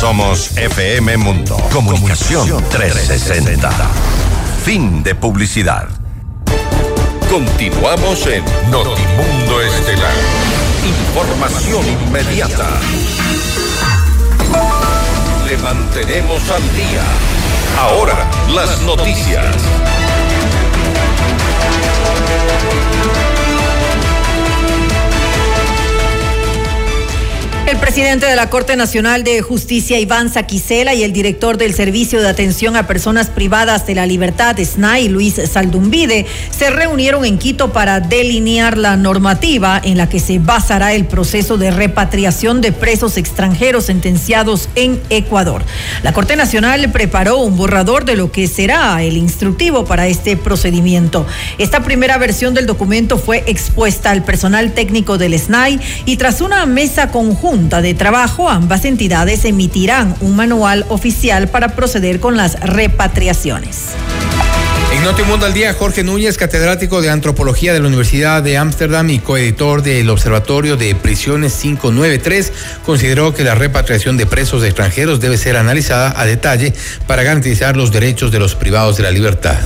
Somos FM Mundo. Comunicación 360. Fin de publicidad. Continuamos en Notimundo Estelar. Información inmediata. Le mantenemos al día. Ahora, las noticias. El presidente de la Corte Nacional de Justicia, Iván Saquicela, y el director del Servicio de Atención a Personas Privadas de la Libertad, SNAI, Luis Saldumbide, se reunieron en Quito para delinear la normativa en la que se basará el proceso de repatriación de presos extranjeros sentenciados en Ecuador. La Corte Nacional preparó un borrador de lo que será el instructivo para este procedimiento. Esta primera versión del documento fue expuesta al personal técnico del SNAI y tras una mesa conjunta de trabajo, ambas entidades emitirán un manual oficial para proceder con las repatriaciones. En Notimundo al Día, Jorge Núñez, catedrático de Antropología de la Universidad de Ámsterdam y coeditor del Observatorio de Prisiones 593, consideró que la repatriación de presos extranjeros debe ser analizada a detalle para garantizar los derechos de los privados de la libertad.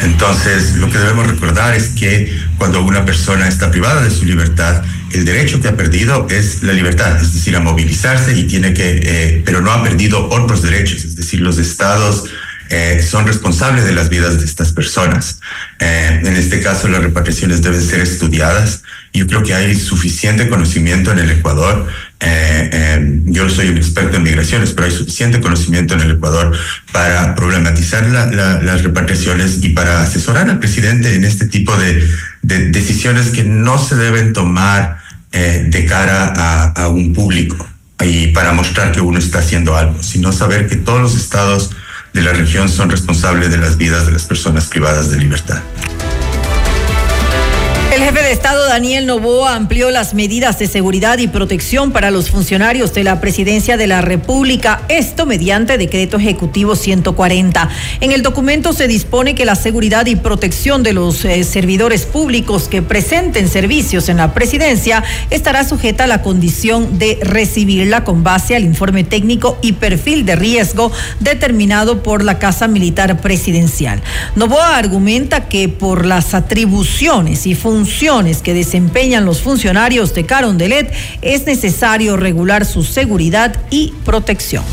Entonces, lo que debemos recordar es que cuando una persona está privada de su libertad, el derecho que ha perdido es la libertad, es decir, a movilizarse y tiene que, eh, pero no ha perdido otros derechos, es decir, los estados eh, son responsables de las vidas de estas personas. Eh, en este caso, las repatriaciones deben ser estudiadas. Yo creo que hay suficiente conocimiento en el Ecuador. Eh, yo soy un experto en migraciones, pero hay suficiente conocimiento en el Ecuador para problematizar las repatriaciones y para asesorar al presidente en este tipo de, decisiones que no se deben tomar de cara a, a un público y para mostrar que uno está haciendo algo, sino saber que todos los estados de la región son responsables de las vidas de las personas privadas de libertad. El jefe de Estado Daniel Novoa amplió las medidas de seguridad y protección para los funcionarios de la Presidencia de la República, esto mediante decreto ejecutivo 140. En el documento se dispone que la seguridad y protección de los eh, servidores públicos que presenten servicios en la Presidencia estará sujeta a la condición de recibirla con base al informe técnico y perfil de riesgo determinado por la Casa Militar Presidencial. Novoa argumenta que por las atribuciones y funciones que desempeñan los funcionarios de Carondelet, es necesario regular su seguridad y protección.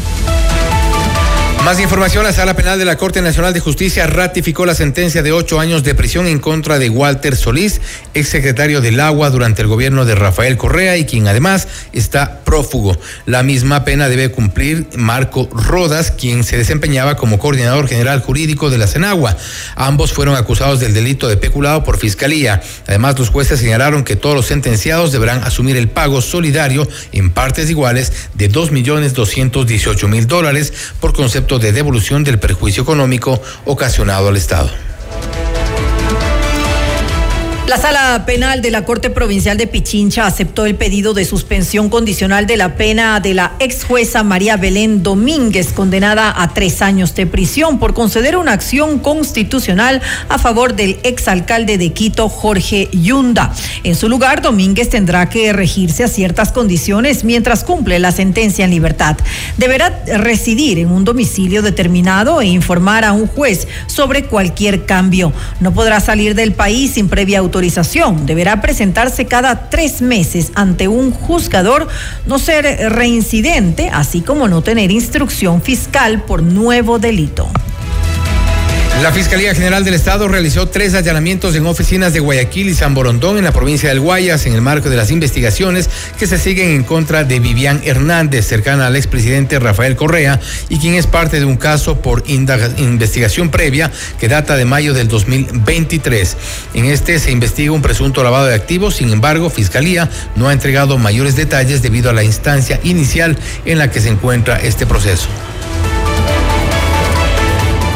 Más información, la Sala Penal de la Corte Nacional de Justicia ratificó la sentencia de ocho años de prisión en contra de Walter Solís, exsecretario del Agua durante el gobierno de Rafael Correa y quien además está prófugo. La misma pena debe cumplir Marco Rodas, quien se desempeñaba como coordinador general jurídico de la Senagua. Ambos fueron acusados del delito de peculado por fiscalía. Además, los jueces señalaron que todos los sentenciados deberán asumir el pago solidario en partes iguales de dos millones doscientos dieciocho mil dólares por concepto de devolución del perjuicio económico ocasionado al Estado. La sala penal de la Corte Provincial de Pichincha aceptó el pedido de suspensión condicional de la pena de la ex jueza María Belén Domínguez, condenada a tres años de prisión por conceder una acción constitucional a favor del ex alcalde de Quito, Jorge Yunda. En su lugar, Domínguez tendrá que regirse a ciertas condiciones mientras cumple la sentencia en libertad. Deberá residir en un domicilio determinado e informar a un juez sobre cualquier cambio. No podrá salir del país sin previa autorización Deberá presentarse cada tres meses ante un juzgador, no ser reincidente, así como no tener instrucción fiscal por nuevo delito. La Fiscalía General del Estado realizó tres allanamientos en oficinas de Guayaquil y San Borondón en la provincia del Guayas en el marco de las investigaciones que se siguen en contra de Vivian Hernández, cercana al expresidente Rafael Correa y quien es parte de un caso por investigación previa que data de mayo del 2023. En este se investiga un presunto lavado de activos, sin embargo, Fiscalía no ha entregado mayores detalles debido a la instancia inicial en la que se encuentra este proceso.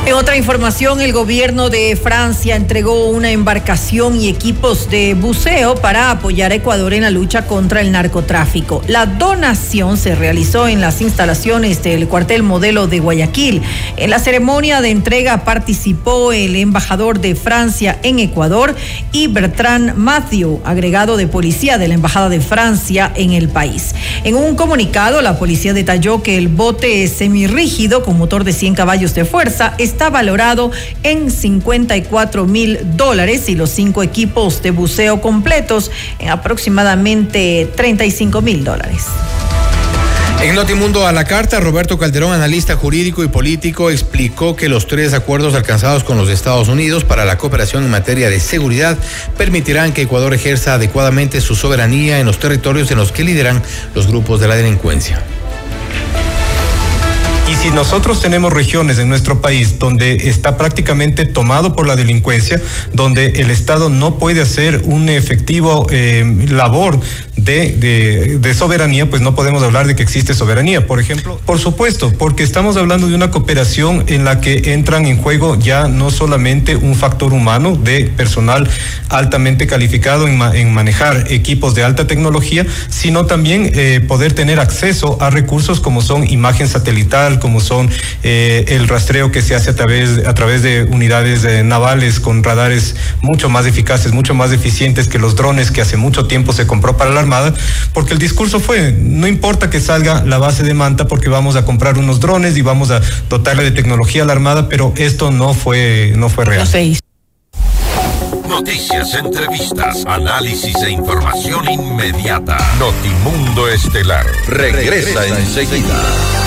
En otra información, el gobierno de Francia entregó una embarcación y equipos de buceo para apoyar a Ecuador en la lucha contra el narcotráfico. La donación se realizó en las instalaciones del cuartel modelo de Guayaquil. En la ceremonia de entrega participó el embajador de Francia en Ecuador y Bertrand Matthew, agregado de policía de la Embajada de Francia en el país. En un comunicado, la policía detalló que el bote semirrígido con motor de 100 caballos de fuerza está valorado en 54 mil dólares y los cinco equipos de buceo completos en aproximadamente 35 mil dólares. En Notimundo a la carta, Roberto Calderón, analista jurídico y político, explicó que los tres acuerdos alcanzados con los Estados Unidos para la cooperación en materia de seguridad permitirán que Ecuador ejerza adecuadamente su soberanía en los territorios en los que lideran los grupos de la delincuencia. Y si nosotros tenemos regiones en nuestro país donde está prácticamente tomado por la delincuencia, donde el Estado no puede hacer un efectivo eh, labor de, soberanía, pues no podemos hablar de que existe soberanía. Por ejemplo, por supuesto, porque estamos hablando de una cooperación en la que entran en juego ya no solamente un factor humano de personal altamente calificado en, en manejar equipos de alta tecnología, sino también eh, poder tener acceso a recursos como son imagen satelital, como son eh, el rastreo que se hace a través, a través de unidades eh, navales con radares mucho más eficaces, mucho más eficientes que los drones que hace mucho tiempo se compró para la Armada, porque el discurso fue, no importa que salga la base de Manta porque vamos a comprar unos drones y vamos a dotarle de tecnología a la Armada, pero esto no fue, no fue real. Noticias, entrevistas, análisis e información inmediata. Notimundo Estelar regresa, enseguida.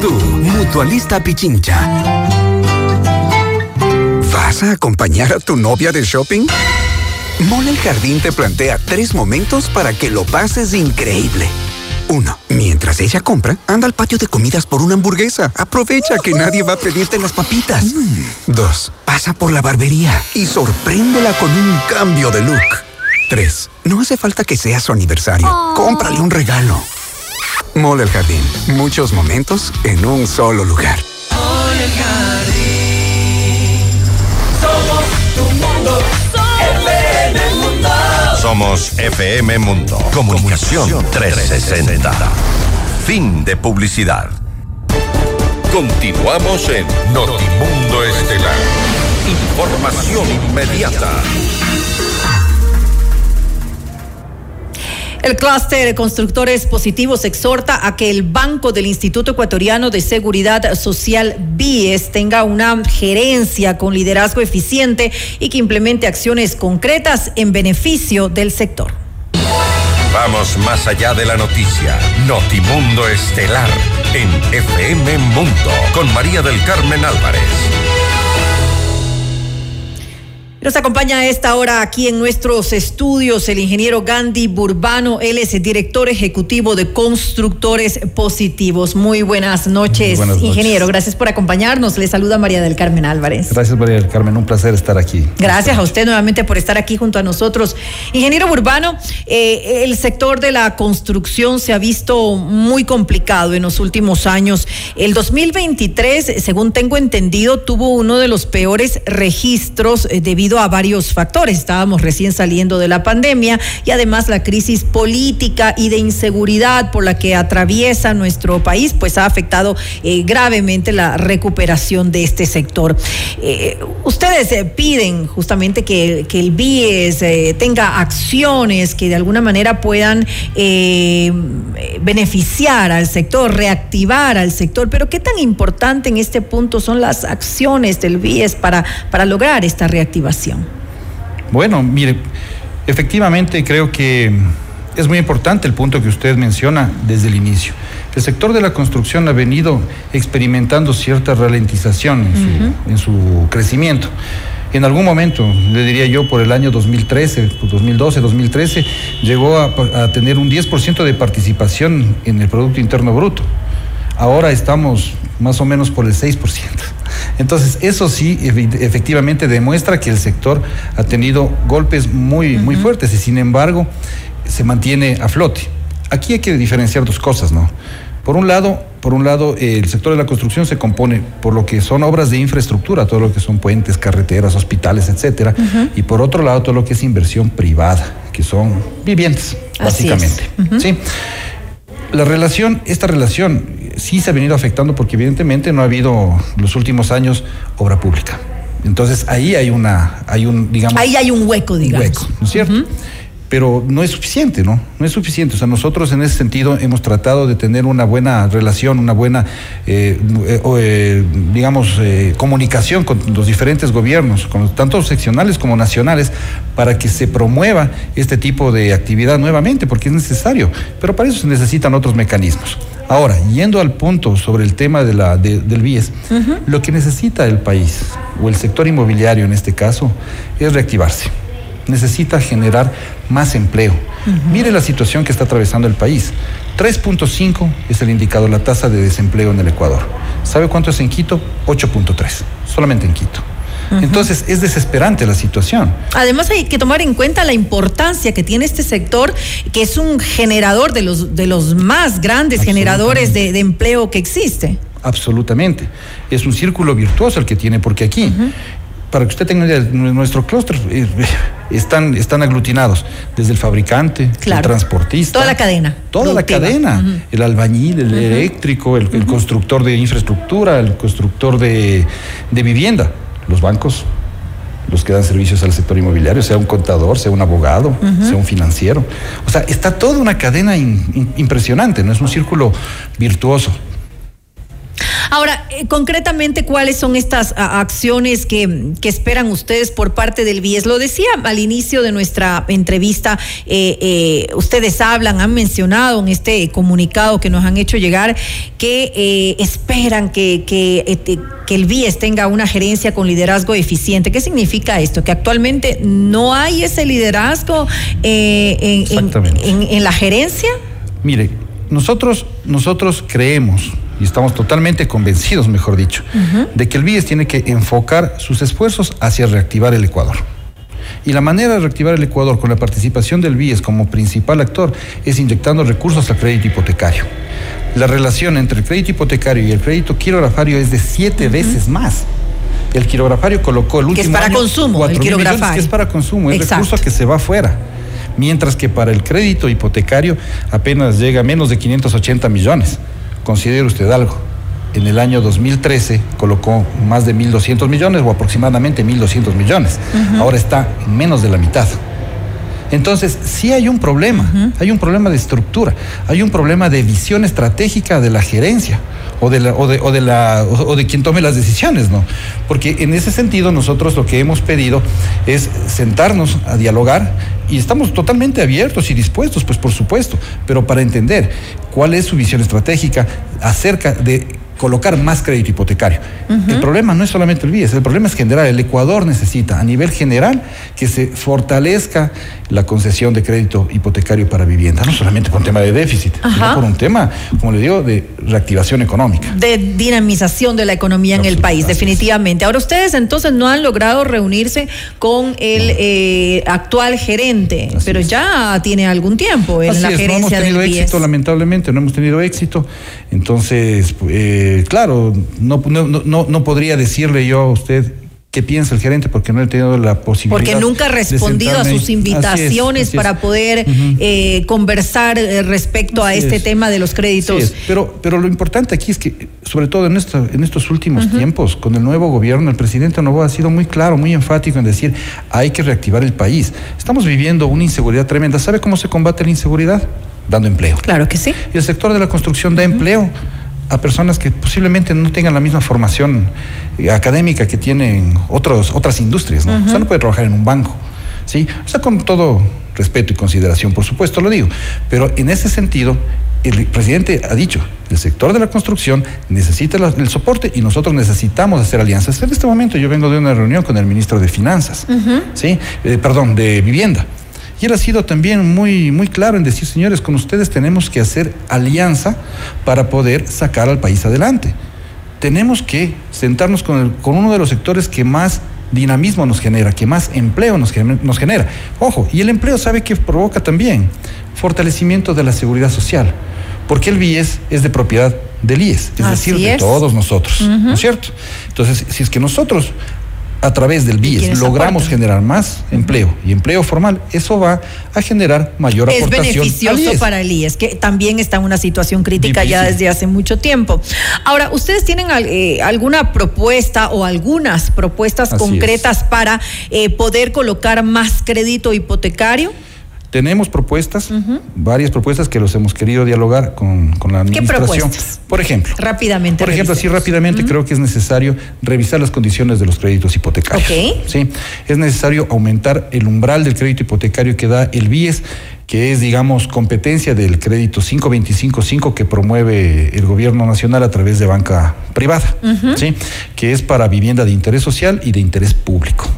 tú. Mutualista Pichincha. ¿Vas a acompañar a tu novia de shopping? Mole el Jardín te plantea tres momentos para que lo pases increíble. Uno, mientras ella compra, anda al patio de comidas por una hamburguesa. Aprovecha que nadie va a pedirte las papitas. Dos, pasa por la barbería y sorpréndela con un cambio de look. Tres, no hace falta que sea su aniversario. Cómprale un regalo. Mole el Jardín, muchos momentos en un solo lugar. Somos tu mundo, FM Mundo. Somos FM Mundo. Comunicación 360. Fin de publicidad. Continuamos en Notimundo Estelar. Información inmediata. El clúster de constructores positivos exhorta a que el Banco del Instituto Ecuatoriano de Seguridad Social BIES tenga una gerencia con liderazgo eficiente y que implemente acciones concretas en beneficio del sector. Vamos más allá de la noticia. Notimundo Estelar en FM Mundo con María del Carmen Álvarez. Nos acompaña a esta hora aquí en nuestros estudios el ingeniero Gandhi Burbano. Él es el director ejecutivo de Constructores Positivos. Muy buenas noches, Buenas noches. ingeniero. Gracias por acompañarnos. Le saluda María del Carmen Álvarez. Gracias, María del Carmen. Un placer estar aquí. Gracias a usted nuevamente por estar aquí junto a nosotros. Ingeniero Burbano, eh, el sector de la construcción se ha visto muy complicado en los últimos años. El 2023, según tengo entendido, tuvo uno de los peores registros eh, debido a varios factores. Estábamos recién saliendo de la pandemia y además la crisis política y de inseguridad por la que atraviesa nuestro país, pues ha afectado eh, gravemente la recuperación de este sector. Eh, ustedes eh, piden justamente que, que el BIES tenga acciones que de alguna manera puedan beneficiar al sector, reactivar al sector, pero ¿qué tan importante en este punto son las acciones del BIES para, para lograr esta reactivación? Bueno, mire, efectivamente creo que es muy importante el punto que usted menciona desde el inicio. El sector de la construcción ha venido experimentando cierta ralentización en su, en su crecimiento. En algún momento, le diría yo, por el año 2013, por 2012, 2013, llegó a, a tener un 10% de participación en el Producto Interno Bruto. Ahora estamos más o menos por el 6%. Entonces, eso sí efectivamente demuestra que el sector ha tenido golpes muy, muy fuertes y sin embargo se mantiene a flote. Aquí hay que diferenciar dos cosas, ¿no? Por un lado, por un lado, el sector de la construcción se compone por lo que son obras de infraestructura, todo lo que son puentes, carreteras, hospitales, etcétera, y por otro lado, todo lo que es inversión privada, que son viviendas, Así básicamente. ¿sí? La relación, esta relación eh, sí se ha venido afectando porque evidentemente no ha habido los últimos años obra pública. Entonces ahí hay una, hay un, digamos, Ahí hay un hueco, digamos. hueco, ¿no es cierto? Pero no es suficiente, ¿no? No es suficiente. O sea, nosotros en ese sentido hemos tratado de tener una buena relación, una buena, eh, eh, eh, digamos, comunicación con los diferentes gobiernos, con tanto seccionales como nacionales, para que se promueva este tipo de actividad nuevamente, porque es necesario. Pero para eso se necesitan otros mecanismos. Ahora, yendo al punto sobre el tema de la, del BIES, lo que necesita el país, o el sector inmobiliario en este caso, es reactivarse necesita generar más empleo. Mire la situación que está atravesando el país. 3.5 es el indicador, la tasa de desempleo en el Ecuador. ¿Sabe cuánto es en Quito? 8.3, solamente en Quito. Entonces es desesperante la situación. Además hay que tomar en cuenta la importancia que tiene este sector, que es un generador de los, de los más grandes generadores de, empleo que existe. Absolutamente. Es un círculo virtuoso el que tiene, porque aquí para que usted tenga idea, nuestro clúster eh, están, están aglutinados desde el fabricante, el transportista. Toda la cadena. Toda la cadena. El albañil, el eléctrico, el, constructor de infraestructura, el constructor de, vivienda, los bancos, los que dan servicios al sector inmobiliario, sea un contador, sea un abogado, sea un financiero. O sea, está toda una cadena impresionante, no es un círculo virtuoso. Ahora, eh, concretamente, ¿cuáles son estas acciones que, esperan ustedes por parte del BIES? Lo decía al inicio de nuestra entrevista, eh, eh, ustedes hablan, han mencionado en este comunicado que nos han hecho llegar que esperan que, que, que el BIES tenga una gerencia con liderazgo eficiente. ¿Qué significa esto? Que actualmente no hay ese liderazgo en, en, la gerencia. Mire, nosotros, nosotros creemos y estamos totalmente convencidos, mejor dicho, de que el BIES tiene que enfocar sus esfuerzos hacia reactivar el Ecuador. Y la manera de reactivar el Ecuador con la participación del BIES como principal actor es inyectando recursos al crédito hipotecario. La relación entre el crédito hipotecario y el crédito quirografario es de siete veces más. El quirografario colocó el último. Que es para consumo, el quirografario. que es para consumo, es recurso que se va afuera. Mientras que para el crédito hipotecario apenas llega a menos de 580 millones. Considere usted algo. En el año 2013 colocó más de 1.200 millones o aproximadamente 1.200 millones. Ahora está en menos de la mitad. Entonces, sí hay un problema, hay un problema de estructura, hay un problema de visión estratégica de la gerencia o de, o de, o de quien tome las decisiones, ¿no? Porque en ese sentido nosotros lo que hemos pedido es sentarnos a dialogar y estamos totalmente abiertos y dispuestos, pues por supuesto, pero para entender cuál es su visión estratégica acerca de colocar más crédito hipotecario. El problema no es solamente el BIES, el problema es general. El Ecuador necesita a nivel general que se fortalezca la concesión de crédito hipotecario para vivienda, no solamente por un tema de déficit, sino por un tema, como le digo, de reactivación económica. De dinamización de la economía en el país, definitivamente. Ahora ustedes entonces no han logrado reunirse con el eh, actual gerente, pero ya tiene algún tiempo en la gerencia no hemos tenido éxito, lamentablemente, no hemos tenido éxito. Entonces, eh, claro, no, no, no, podría decirle yo a usted qué piensa el gerente porque no he tenido la posibilidad. Porque nunca ha respondido a sus invitaciones para poder eh, conversar eh, respecto a este tema de los créditos. pero, pero lo importante aquí es que, sobre todo en, en estos últimos tiempos, con el nuevo gobierno, el presidente Novoa ha sido muy claro, muy enfático en decir hay que reactivar el país. Estamos viviendo una inseguridad tremenda. ¿Sabe cómo se combate la inseguridad? Dando empleo. Claro que sí. Y el sector de la construcción da empleo a personas que posiblemente no tengan la misma formación académica que tienen otros, otras industrias, ¿no? O sea, no puede trabajar en un banco, ¿sí? O sea, con todo respeto y consideración, por supuesto, lo digo. Pero en ese sentido, el presidente ha dicho, el sector de la construcción necesita el soporte y nosotros necesitamos hacer alianzas. En este momento yo vengo de una reunión con el ministro de Finanzas, ¿sí? Eh, perdón, de Vivienda. Y él ha sido también muy, muy claro en decir, señores, con ustedes tenemos que hacer alianza para poder sacar al país adelante. Tenemos que sentarnos con, con uno de los sectores que más dinamismo nos genera, que más empleo nos, nos genera. Ojo, y el empleo sabe que provoca también fortalecimiento de la seguridad social, porque el BIES es de propiedad del IES, es decir, de todos nosotros, ¿no es cierto? Entonces, si es que nosotros a través del BIES logramos generar más empleo y empleo formal, eso va a generar mayor es aportación. Es beneficioso para el IES, que también está en una situación crítica ya desde hace mucho tiempo. Ahora, ¿ustedes tienen eh, alguna propuesta o algunas propuestas concretas para eh, poder colocar más crédito hipotecario? Tenemos propuestas, varias propuestas que los hemos querido dialogar con, con la administración. ¿Qué propuestas? Por ejemplo. Rápidamente. Por ejemplo, así rápidamente creo que es necesario revisar las condiciones de los créditos hipotecarios. Ok. Sí, es necesario aumentar el umbral del crédito hipotecario que da el BIES, que es, digamos, competencia del crédito 525.5 que promueve el gobierno nacional a través de banca privada, ¿sí? que es para vivienda de interés social y de interés público.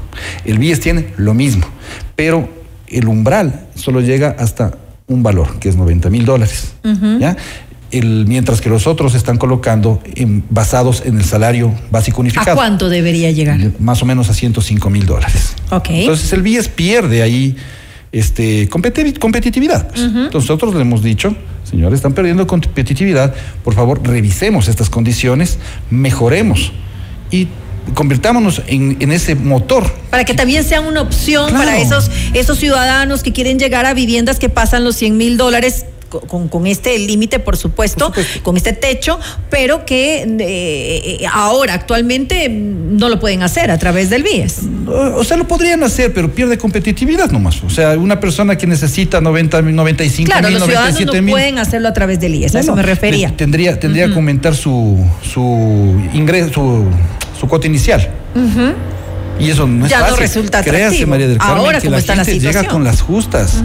El BIES tiene lo mismo, pero el umbral solo llega hasta un valor, que es 90 mil dólares. ¿ya? El, mientras que los otros están colocando en- basados en el salario básico ¿A unificado. cuánto debería llegar? Más o menos a 105 mil dólares. Entonces el BIES pierde ahí este, competi- competitividad. pues. Entonces nosotros le hemos dicho, señores, están perdiendo competitividad, por favor revisemos estas condiciones, mejoremos y convirtámonos en, en ese motor. Para que también sea una opción Claro. para esos, esos ciudadanos que quieren llegar a viviendas que pasan los 100 mil dólares. co- Con, con este límite, por supuesto, con este techo, pero que eh, ahora, actualmente, no lo pueden hacer a través del BIES. O sea, lo podrían hacer, pero pierde competitividad nomás. O sea, una persona que necesita 90, 95 Claro, mil, los ciudadanos 97 no mil. pueden hacerlo a través del IES, a eso me refería. te- Tendría, tendría que aumentar su, su ingreso, su, su cuota inicial. Y eso no es Ya no fácil. resulta Créase. María del Carmen, Ahora, que la está la gente llega con las justas.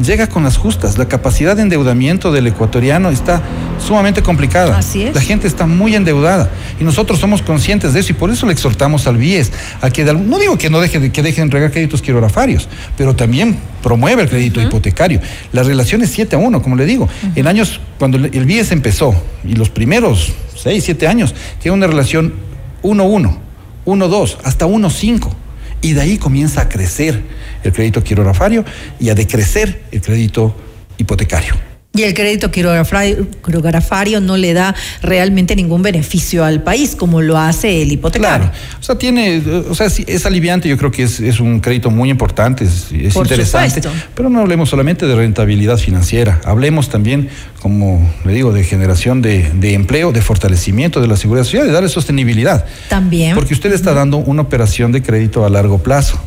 Llega con las justas. La capacidad de endeudamiento del ecuatoriano está sumamente complicada. Así es. La gente está muy endeudada y nosotros somos conscientes de eso y por eso le exhortamos al BIES a que de no digo que no deje de, que dejen de entregar créditos quirografarios, pero también promueve el crédito hipotecario. La relación es 7 a 1, como le digo. En años cuando el el BIES empezó y los primeros 6, 7 años tiene una relación 1-1, 1-2, hasta 1-5. Y de ahí comienza a crecer el crédito quirografario y a decrecer el crédito hipotecario. Y el crédito quirografario, no le da realmente ningún beneficio al país, como lo hace el hipotecario. O sea, tiene, o sea, es aliviante, yo creo que es, es un crédito muy importante, es, es Por interesante. supuesto. Pero no hablemos solamente de rentabilidad financiera, hablemos también, como le digo, de generación de, de empleo, de fortalecimiento de la seguridad social, de darle sostenibilidad. También. Porque usted le está dando una operación de crédito a largo plazo.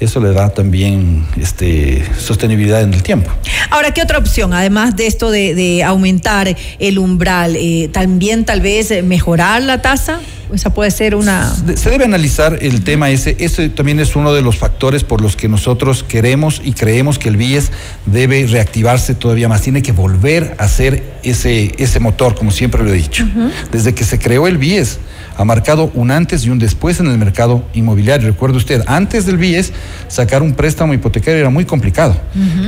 Eso le da también este, sostenibilidad en el tiempo. Ahora, ¿qué otra opción? Además de esto de, de aumentar el umbral, eh, también tal vez mejorar la tasa. Esa puede ser una. Se debe analizar el tema ese. Ese también es uno de los factores por los que nosotros queremos y creemos que el BIES debe reactivarse todavía más. Tiene que volver a ser ese, ese motor, como siempre lo he dicho. Desde que se creó el BIES, ha marcado un antes y un después en el mercado inmobiliario. Recuerde usted, antes del BIES, sacar un préstamo hipotecario era muy complicado.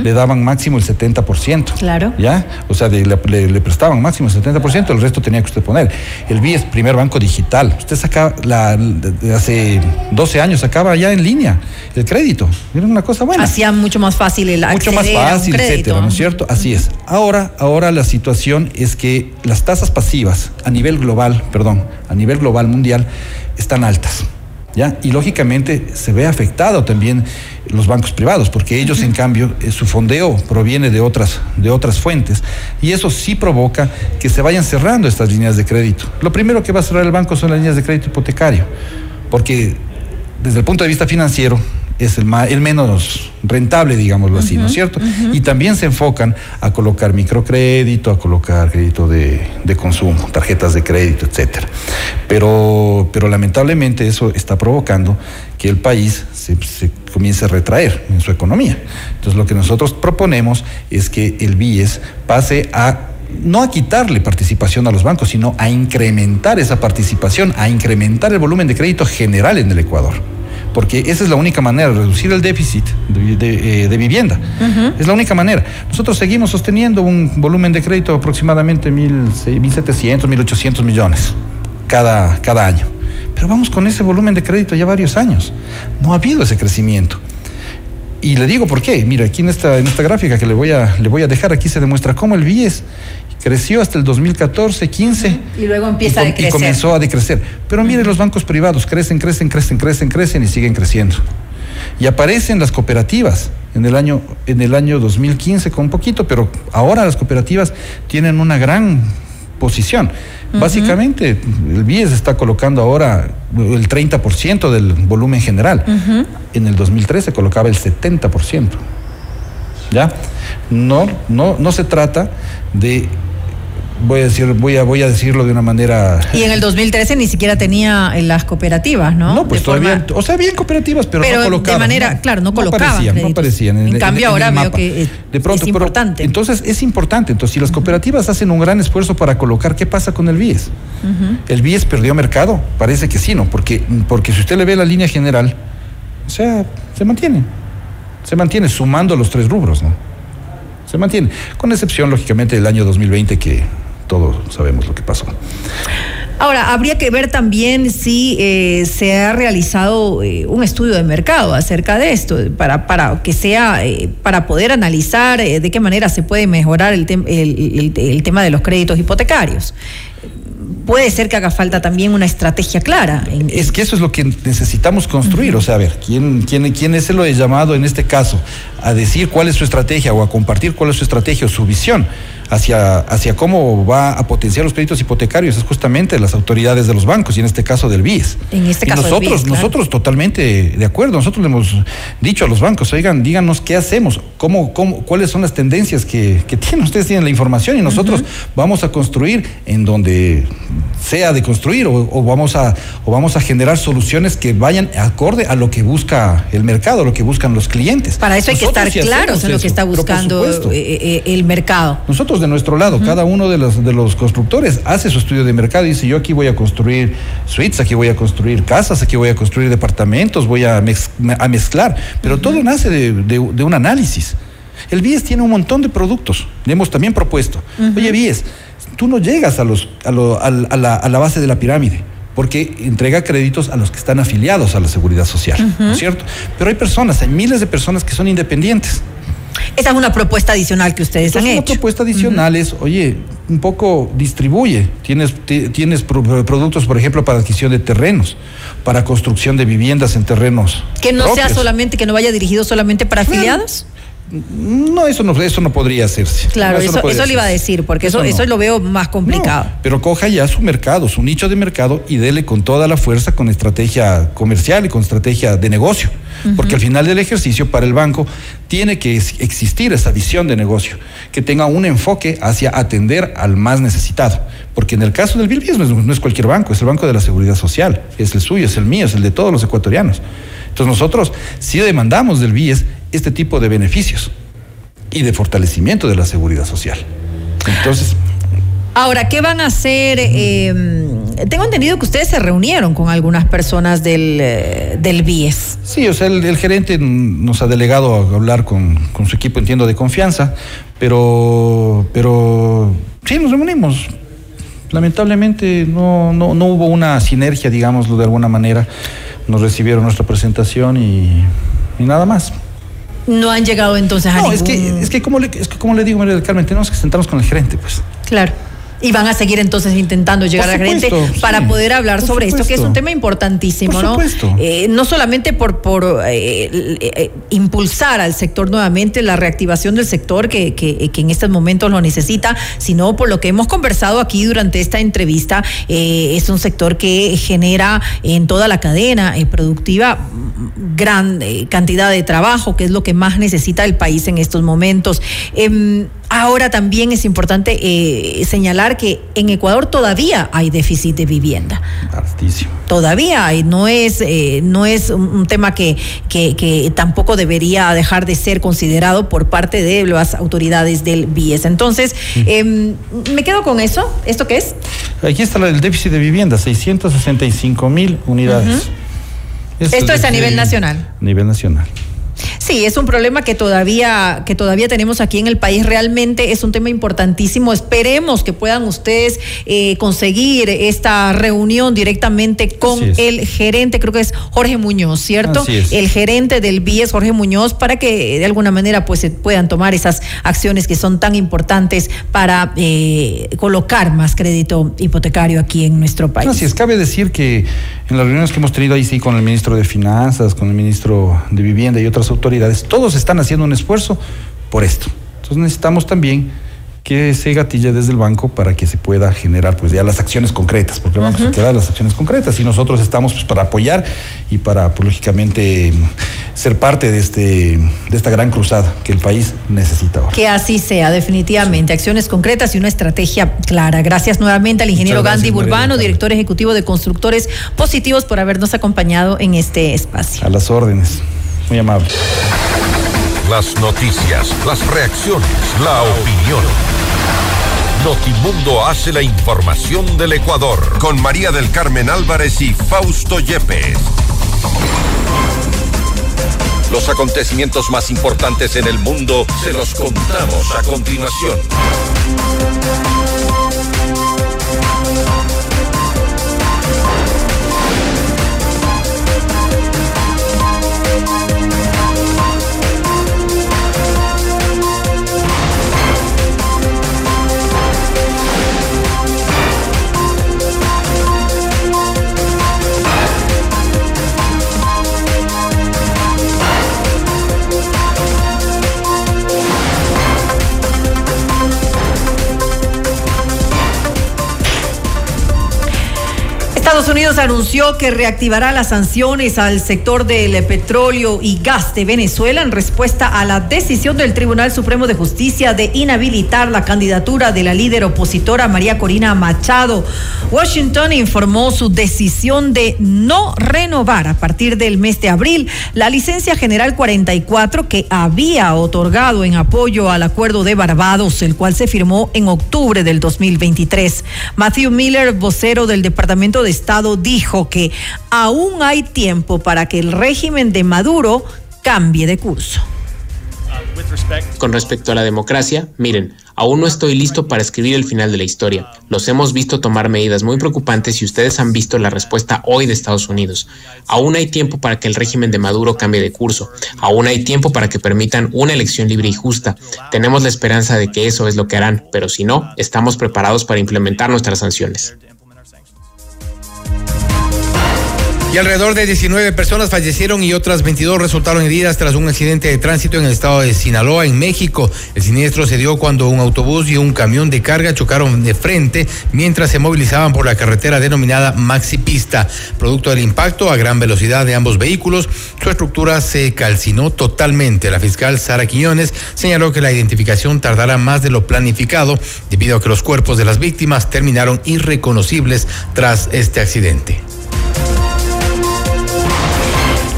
Le daban máximo el 70%. Claro. ¿Ya? O sea, de- le, le- le prestaban máximo el 70%, el resto tenía que usted poner. El BIES, primer banco digital. Usted sacaba, la, hace 12 años, sacaba ya en línea el crédito. Era una cosa buena. Hacía mucho más fácil el Mucho más fácil, etcétera, ¿no es cierto? Así es. Ahora, ahora la situación es que las tasas pasivas a nivel global, perdón, a nivel global mundial, están altas. ¿Ya? Y lógicamente se ve afectado también los bancos privados, porque ellos, en cambio, eh, su fondeo proviene de otras, de otras fuentes, y eso sí provoca que se vayan cerrando estas líneas de crédito. Lo primero que va a cerrar el banco son las líneas de crédito hipotecario, porque desde el punto de vista financiero es el, ma- el menos rentable, digámoslo así, ¿no es cierto? Y también se enfocan a colocar microcrédito, a colocar crédito de, de consumo, tarjetas de crédito, etcétera. Pero, pero lamentablemente eso está provocando que el país se, se comience a retraer en su economía. Entonces lo que nosotros proponemos es que el BIES pase a no a quitarle participación a los bancos, sino a incrementar esa participación, a incrementar el volumen de crédito general en el Ecuador. Porque esa es la única manera de reducir el déficit de, de, eh, de vivienda. Es la única manera. Nosotros seguimos sosteniendo un volumen de crédito de aproximadamente 1.700, 1.800 millones cada, cada año. Pero vamos con ese volumen de crédito ya varios años. No ha habido ese crecimiento. Y le digo por qué. Mira, aquí en esta, en esta gráfica que le voy, a, le voy a dejar, aquí se demuestra cómo el BIES creció hasta el 2014, 15 Y luego empieza y, a com- y decrecer. comenzó a decrecer. Pero mire, los bancos privados crecen, crecen, crecen, crecen, crecen y siguen creciendo. Y aparecen las cooperativas en el año, en el año 2015 con poquito, pero ahora las cooperativas tienen una gran posición. Básicamente, el BIES está colocando ahora el 30% del volumen general. En el 2013 colocaba el 70%. ¿Ya? No, no, no se trata de voy a decir, voy a, voy a decirlo de una manera. Y en el 2013 ni siquiera tenía eh, las cooperativas, ¿no? No, pues todavía, o sea, habían cooperativas, pero, no colocaban. de manera, claro, no colocaban. No aparecían, En, cambio, ahora veo que de pronto, es importante. entonces, es importante. Entonces, si las cooperativas hacen un gran esfuerzo para colocar, ¿qué pasa con el BIES? ¿El BIES perdió mercado? Parece que sí, ¿no? Porque, porque si usted le ve la línea general, o sea, se mantiene. Se mantiene sumando los tres rubros, ¿no? Se mantiene. Con excepción, lógicamente, del año 2020 que todos sabemos lo que pasó. Ahora, habría que ver también si eh, se ha realizado eh, un estudio de mercado acerca de esto, para, para que sea, eh, para poder analizar de qué manera se puede mejorar el, el, tema de los créditos hipotecarios puede ser que haga falta también una estrategia clara. Es que eso es lo que necesitamos construir. O sea, a ver, ¿quién, quién, quién es el llamado en este caso a decir cuál es su estrategia o a compartir cuál es su estrategia o su visión? Hacia, hacia cómo va a potenciar los créditos hipotecarios es justamente las autoridades de los bancos y en este caso del BIES. En este caso nosotros, nosotros totalmente de acuerdo, nosotros le hemos dicho a los bancos, oigan, díganos qué hacemos, cómo, cómo, cuáles son las tendencias que, tienen, ustedes tienen la información y nosotros vamos a construir en donde sea de construir o, vamos a, o vamos a generar soluciones que vayan acorde a lo que busca el mercado, lo que buscan los clientes. Para eso hay que estar claros en lo que está buscando eh, eh, el mercado. Nosotros de nuestro lado. Cada uno de los, de los constructores hace su estudio de mercado y dice, yo aquí voy a construir suites, aquí voy a construir casas, aquí voy a construir departamentos, voy a, a mezclar. Pero todo nace de, un análisis. El BIES tiene un montón de productos. Le hemos también propuesto. Oye, BIES, tú no llegas a, los, a, la, a la base de la pirámide porque entrega créditos a los que están afiliados a la seguridad social, ¿no es cierto? Pero hay personas, hay miles de personas que son independientes. Esa es una propuesta adicional que ustedes han hecho. Una propuesta adicional es, oye, un poco distribuye. Tienes, tienes productos, por ejemplo, para adquisición de terrenos, para construcción de viviendas en terrenos. Que no sea solamente, que no vaya dirigido solamente para afiliados. No, eso no, eso no podría hacerse. Claro, eso, eso, le iba a decir, porque eso, eso, lo veo más complicado. pero coja ya su mercado, su nicho de mercado y dele con toda la fuerza con estrategia comercial y con estrategia de negocio. Porque al final del ejercicio, para el banco, tiene que existir esa visión de negocio, que tenga un enfoque hacia atender al más necesitado. Porque en el caso del Bilbies no, no es cualquier banco, es el Banco de la Seguridad Social, es el suyo, es el mío, es el de todos los ecuatorianos. Entonces nosotros sí demandamos del BIES este tipo de beneficios y de fortalecimiento de la seguridad social. Entonces... Ahora, ¿qué van a hacer? Em, tengo entendido que ustedes se reunieron con algunas personas del, eh, del BIES. Sí, o sea, el, gerente nos ha delegado a hablar con, su equipo, entiendo, de confianza, pero, pero sí, nos reunimos. Lamentablemente no, no, no hubo una sinergia, digámoslo de alguna manera nos recibieron nuestra presentación y, nada más. No han llegado entonces a no, es que, es que como le, es que como le digo, María del Carmen, tenemos que sentarnos con el gerente, pues. Claro. Y van a seguir entonces intentando llegar a la gente para poder hablar sobre esto, que es un tema importantísimo, ¿no? Eh, no solamente por, por eh, eh, impulsar al sector nuevamente, la reactivación del sector que, que, que, en estos momentos lo necesita, sino por lo que hemos conversado aquí durante esta entrevista, es un sector que genera en toda la cadena productiva gran cantidad de trabajo, que es lo que más necesita el país en estos momentos. Ahora también es importante eh, señalar que en Ecuador todavía hay déficit de vivienda. Altísimo. Todavía hay, no es, eh, no es un, tema que, que, tampoco debería dejar de ser considerado por parte de las autoridades del BIES. Entonces, em, me quedo con eso. ¿Esto qué es? Aquí está el déficit de vivienda, 665 mil unidades. Esto es a nivel nacional. A nivel nacional. Sí, es un problema que todavía, que todavía tenemos aquí en el país. Realmente es un tema importantísimo. Esperemos que puedan ustedes eh, conseguir esta reunión directamente con el gerente, creo que es Jorge Muñoz, ¿cierto? El gerente del BIES, Jorge Muñoz, para que de alguna manera pues se puedan tomar esas acciones que son tan importantes para eh, colocar más crédito hipotecario aquí en nuestro país. Así es, cabe decir que en las reuniones que hemos tenido ahí sí con el ministro de Finanzas, con el ministro de Vivienda y otras autoridades, todos están haciendo un esfuerzo por esto. Entonces necesitamos también que se gatille desde el banco para que se pueda generar pues ya las acciones concretas, porque el banco se queda las acciones concretas y nosotros estamos pues para apoyar y para pues, lógicamente ser parte de este de esta gran cruzada que el país necesita ahora. Que así sea, definitivamente, acciones concretas y una estrategia clara. Gracias nuevamente al ingeniero Gandhi Burbano, director ejecutivo de Constructores Positivos por habernos acompañado en este espacio. A las órdenes. Muy amable. Las noticias, las reacciones, la opinión. Notimundo hace la información del Ecuador con María del Carmen Álvarez y Fausto Yepes. Los acontecimientos más importantes en el mundo se los contamos a continuación. Estados Unidos anunció que reactivará las sanciones al sector del petróleo y gas de Venezuela en respuesta a la decisión del Tribunal Supremo de Justicia de inhabilitar la candidatura de la líder opositora María Corina Machado. Washington informó su decisión de no renovar a partir del mes de abril la licencia general 44 que había otorgado en apoyo al acuerdo de Barbados, el cual se firmó en octubre del 2023. Matthew Miller, vocero del Departamento de Estado dijo que aún hay tiempo para que el régimen de Maduro cambie de curso. Con respecto a la democracia, miren, aún no estoy listo para escribir el final de la historia. Los hemos visto tomar medidas muy preocupantes y ustedes han visto la respuesta hoy de Estados Unidos. Aún hay tiempo para que el régimen de Maduro cambie de curso. Aún hay tiempo para que permitan una elección libre y justa. Tenemos la esperanza de que eso es lo que harán, pero si no, estamos preparados para implementar nuestras sanciones. Y alrededor de 19 personas fallecieron y otras 22 resultaron heridas tras un accidente de tránsito en el estado de Sinaloa, en México. El siniestro se dio cuando un autobús y un camión de carga chocaron de frente mientras se movilizaban por la carretera denominada Maxi Pista. Producto del impacto a gran velocidad de ambos vehículos, su estructura se calcinó totalmente. La fiscal Sara Quiñones señaló que la identificación tardará más de lo planificado debido a que los cuerpos de las víctimas terminaron irreconocibles tras este accidente.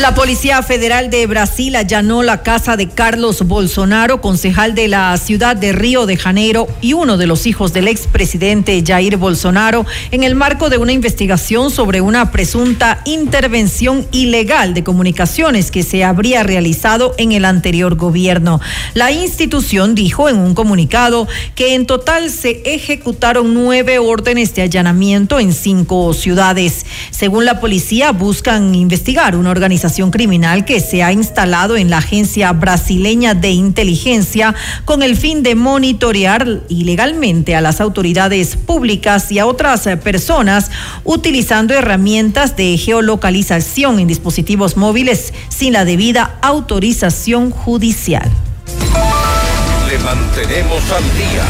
La Policía Federal de Brasil allanó la casa de Carlos Bolsonaro, concejal de la ciudad de Río de Janeiro y uno de los hijos del expresidente Jair Bolsonaro, en el marco de una investigación sobre una presunta intervención ilegal de comunicaciones que se habría realizado en el anterior gobierno. La institución dijo en un comunicado que en total se ejecutaron nueve órdenes de allanamiento en cinco ciudades. Según la policía, buscan investigar una organización criminal que se ha instalado en la Agencia Brasileña de Inteligencia con el fin de monitorear ilegalmente a las autoridades públicas y a otras personas utilizando herramientas de geolocalización en dispositivos móviles sin la debida autorización judicial. Le mantenemos al día.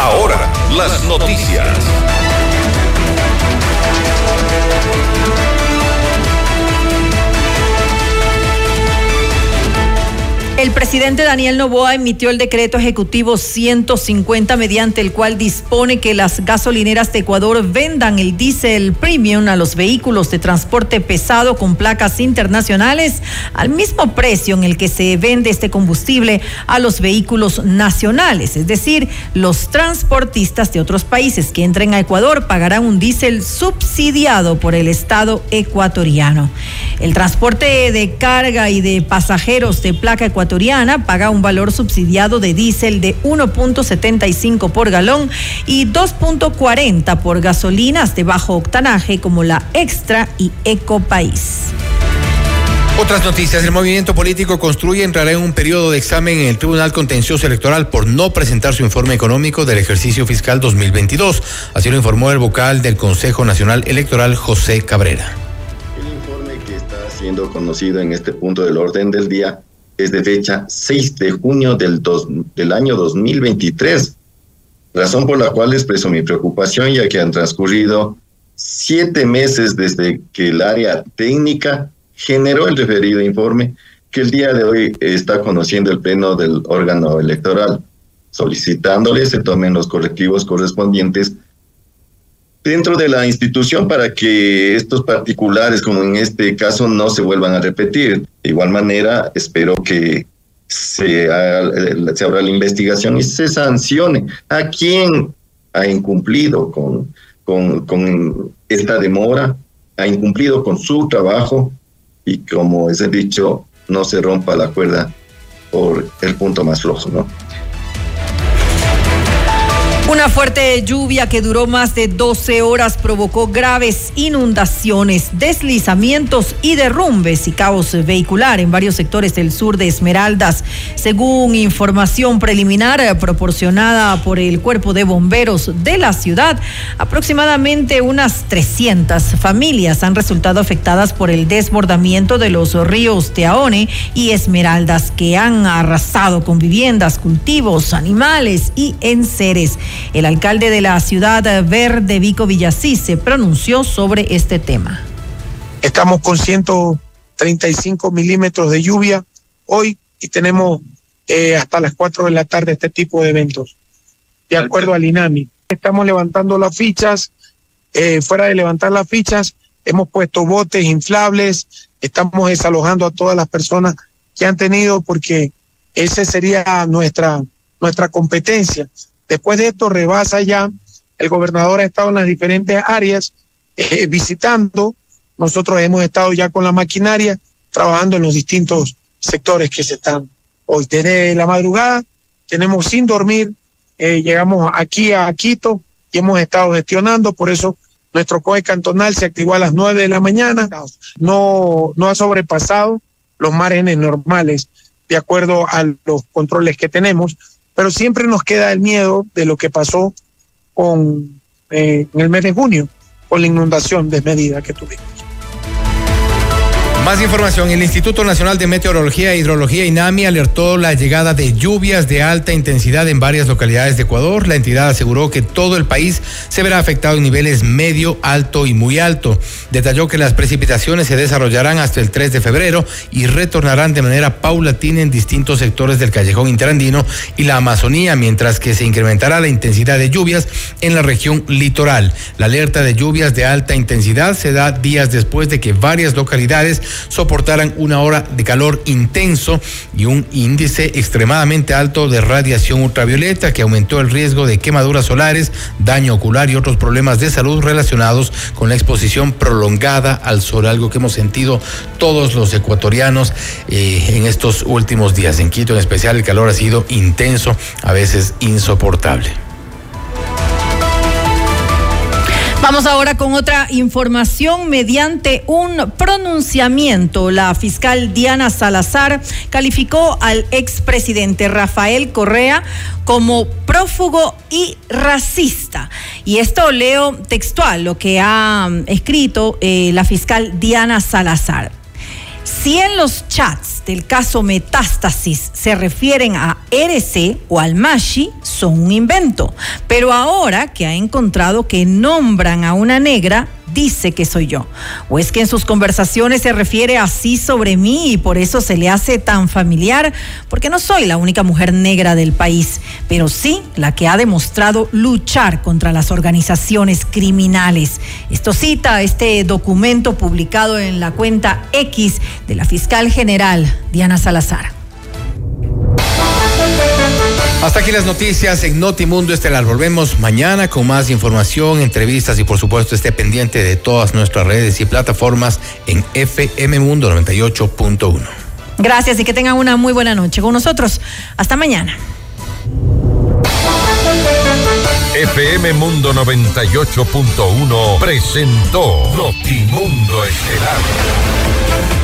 Ahora, las noticias. El presidente Daniel Novoa emitió el decreto ejecutivo 150 mediante el cual dispone que las gasolineras de Ecuador vendan el diésel premium a los vehículos de transporte pesado con placas internacionales al mismo precio en el que se vende este combustible a los vehículos nacionales, es decir, los transportistas de otros países que entren a Ecuador pagarán un diésel subsidiado por el Estado ecuatoriano. El transporte de carga y de pasajeros de placa ecuatoriana paga un valor subsidiado de diésel de 1.75 por galón y 2.40 por gasolinas de bajo octanaje como la Extra y Eco País. Otras noticias. El movimiento político construye entrará en un periodo de examen en el Tribunal Contencioso Electoral por no presentar su informe económico del ejercicio fiscal 2022. Así lo informó el vocal del Consejo Nacional Electoral, José Cabrera. El informe que está siendo conocido en este punto del orden del día es de fecha 6 de junio del, dos, del año 2023 razón por la cual expreso mi preocupación ya que han transcurrido siete meses desde que el área técnica generó el referido informe que el día de hoy está conociendo el pleno del órgano electoral, solicitándole se tomen los correctivos correspondientes dentro de la institución para que estos particulares, como en este caso, no se vuelvan a repetir. De igual manera, espero que se, se abra la investigación y se sancione a quien ha incumplido con, esta demora, ha incumplido con su trabajo y como es dicho, no se rompa la cuerda por el punto más flojo, ¿no? Una fuerte lluvia que duró más de 12 horas provocó graves inundaciones, deslizamientos y derrumbes y caos vehicular en varios sectores del sur de Esmeraldas. Según información preliminar proporcionada por el Cuerpo de Bomberos de la ciudad, aproximadamente unas 300 familias han resultado afectadas por el desbordamiento de los ríos Teaone y Esmeraldas que han arrasado con viviendas, cultivos, animales y enseres. El alcalde de la ciudad verde, Vico Villasí, se pronunció sobre este tema. Estamos con 135 milímetros de lluvia hoy y tenemos eh, hasta las 4 de la tarde este tipo de eventos, de acuerdo al INAMI. Estamos levantando las fichas, eh, fuera de levantar las fichas, hemos puesto botes inflables, estamos desalojando a todas las personas que han tenido, porque esa sería nuestra, nuestra competencia. Después de esto rebasa ya, el gobernador ha estado en las diferentes áreas eh, visitando, nosotros hemos estado ya con la maquinaria trabajando en los distintos sectores que se están hoy. Desde la madrugada tenemos sin dormir, eh, llegamos aquí a Quito y hemos estado gestionando, por eso nuestro COE cantonal se activó a las nueve de la mañana, no, no ha sobrepasado los márgenes normales de acuerdo a los controles que tenemos pero siempre nos queda el miedo de lo que pasó con, eh, en el mes de junio, con la inundación desmedida que tuvimos. Más información. El Instituto Nacional de Meteorología e Hidrología INAMI alertó la llegada de lluvias de alta intensidad en varias localidades de Ecuador. La entidad aseguró que todo el país se verá afectado en niveles medio, alto y muy alto. Detalló que las precipitaciones se desarrollarán hasta el 3 de febrero y retornarán de manera paulatina en distintos sectores del callejón interandino y la Amazonía, mientras que se incrementará la intensidad de lluvias en la región litoral. La alerta de lluvias de alta intensidad se da días después de que varias localidades soportaran una hora de calor intenso y un índice extremadamente alto de radiación ultravioleta que aumentó el riesgo de quemaduras solares, daño ocular y otros problemas de salud relacionados con la exposición prolongada al sol, algo que hemos sentido todos los ecuatorianos eh, en estos últimos días. En Quito en especial el calor ha sido intenso, a veces insoportable. Vamos ahora con otra información. Mediante un pronunciamiento, la fiscal Diana Salazar calificó al expresidente Rafael Correa como prófugo y racista. Y esto leo textual, lo que ha escrito eh, la fiscal Diana Salazar. Si en los chats del caso Metástasis se refieren a RC o al Mashi, son un invento. Pero ahora que ha encontrado que nombran a una negra, dice que soy yo. ¿O es que en sus conversaciones se refiere así sobre mí y por eso se le hace tan familiar? Porque no soy la única mujer negra del país, pero sí la que ha demostrado luchar contra las organizaciones criminales. Esto cita este documento publicado en la cuenta X de la fiscal general Diana Salazar. Hasta aquí las noticias en Notimundo Estelar. Volvemos mañana con más información, entrevistas y por supuesto esté pendiente de todas nuestras redes y plataformas en FM Mundo 98.1. Gracias y que tengan una muy buena noche con nosotros. Hasta mañana. FM Mundo 98.1 presentó Notimundo Estelar.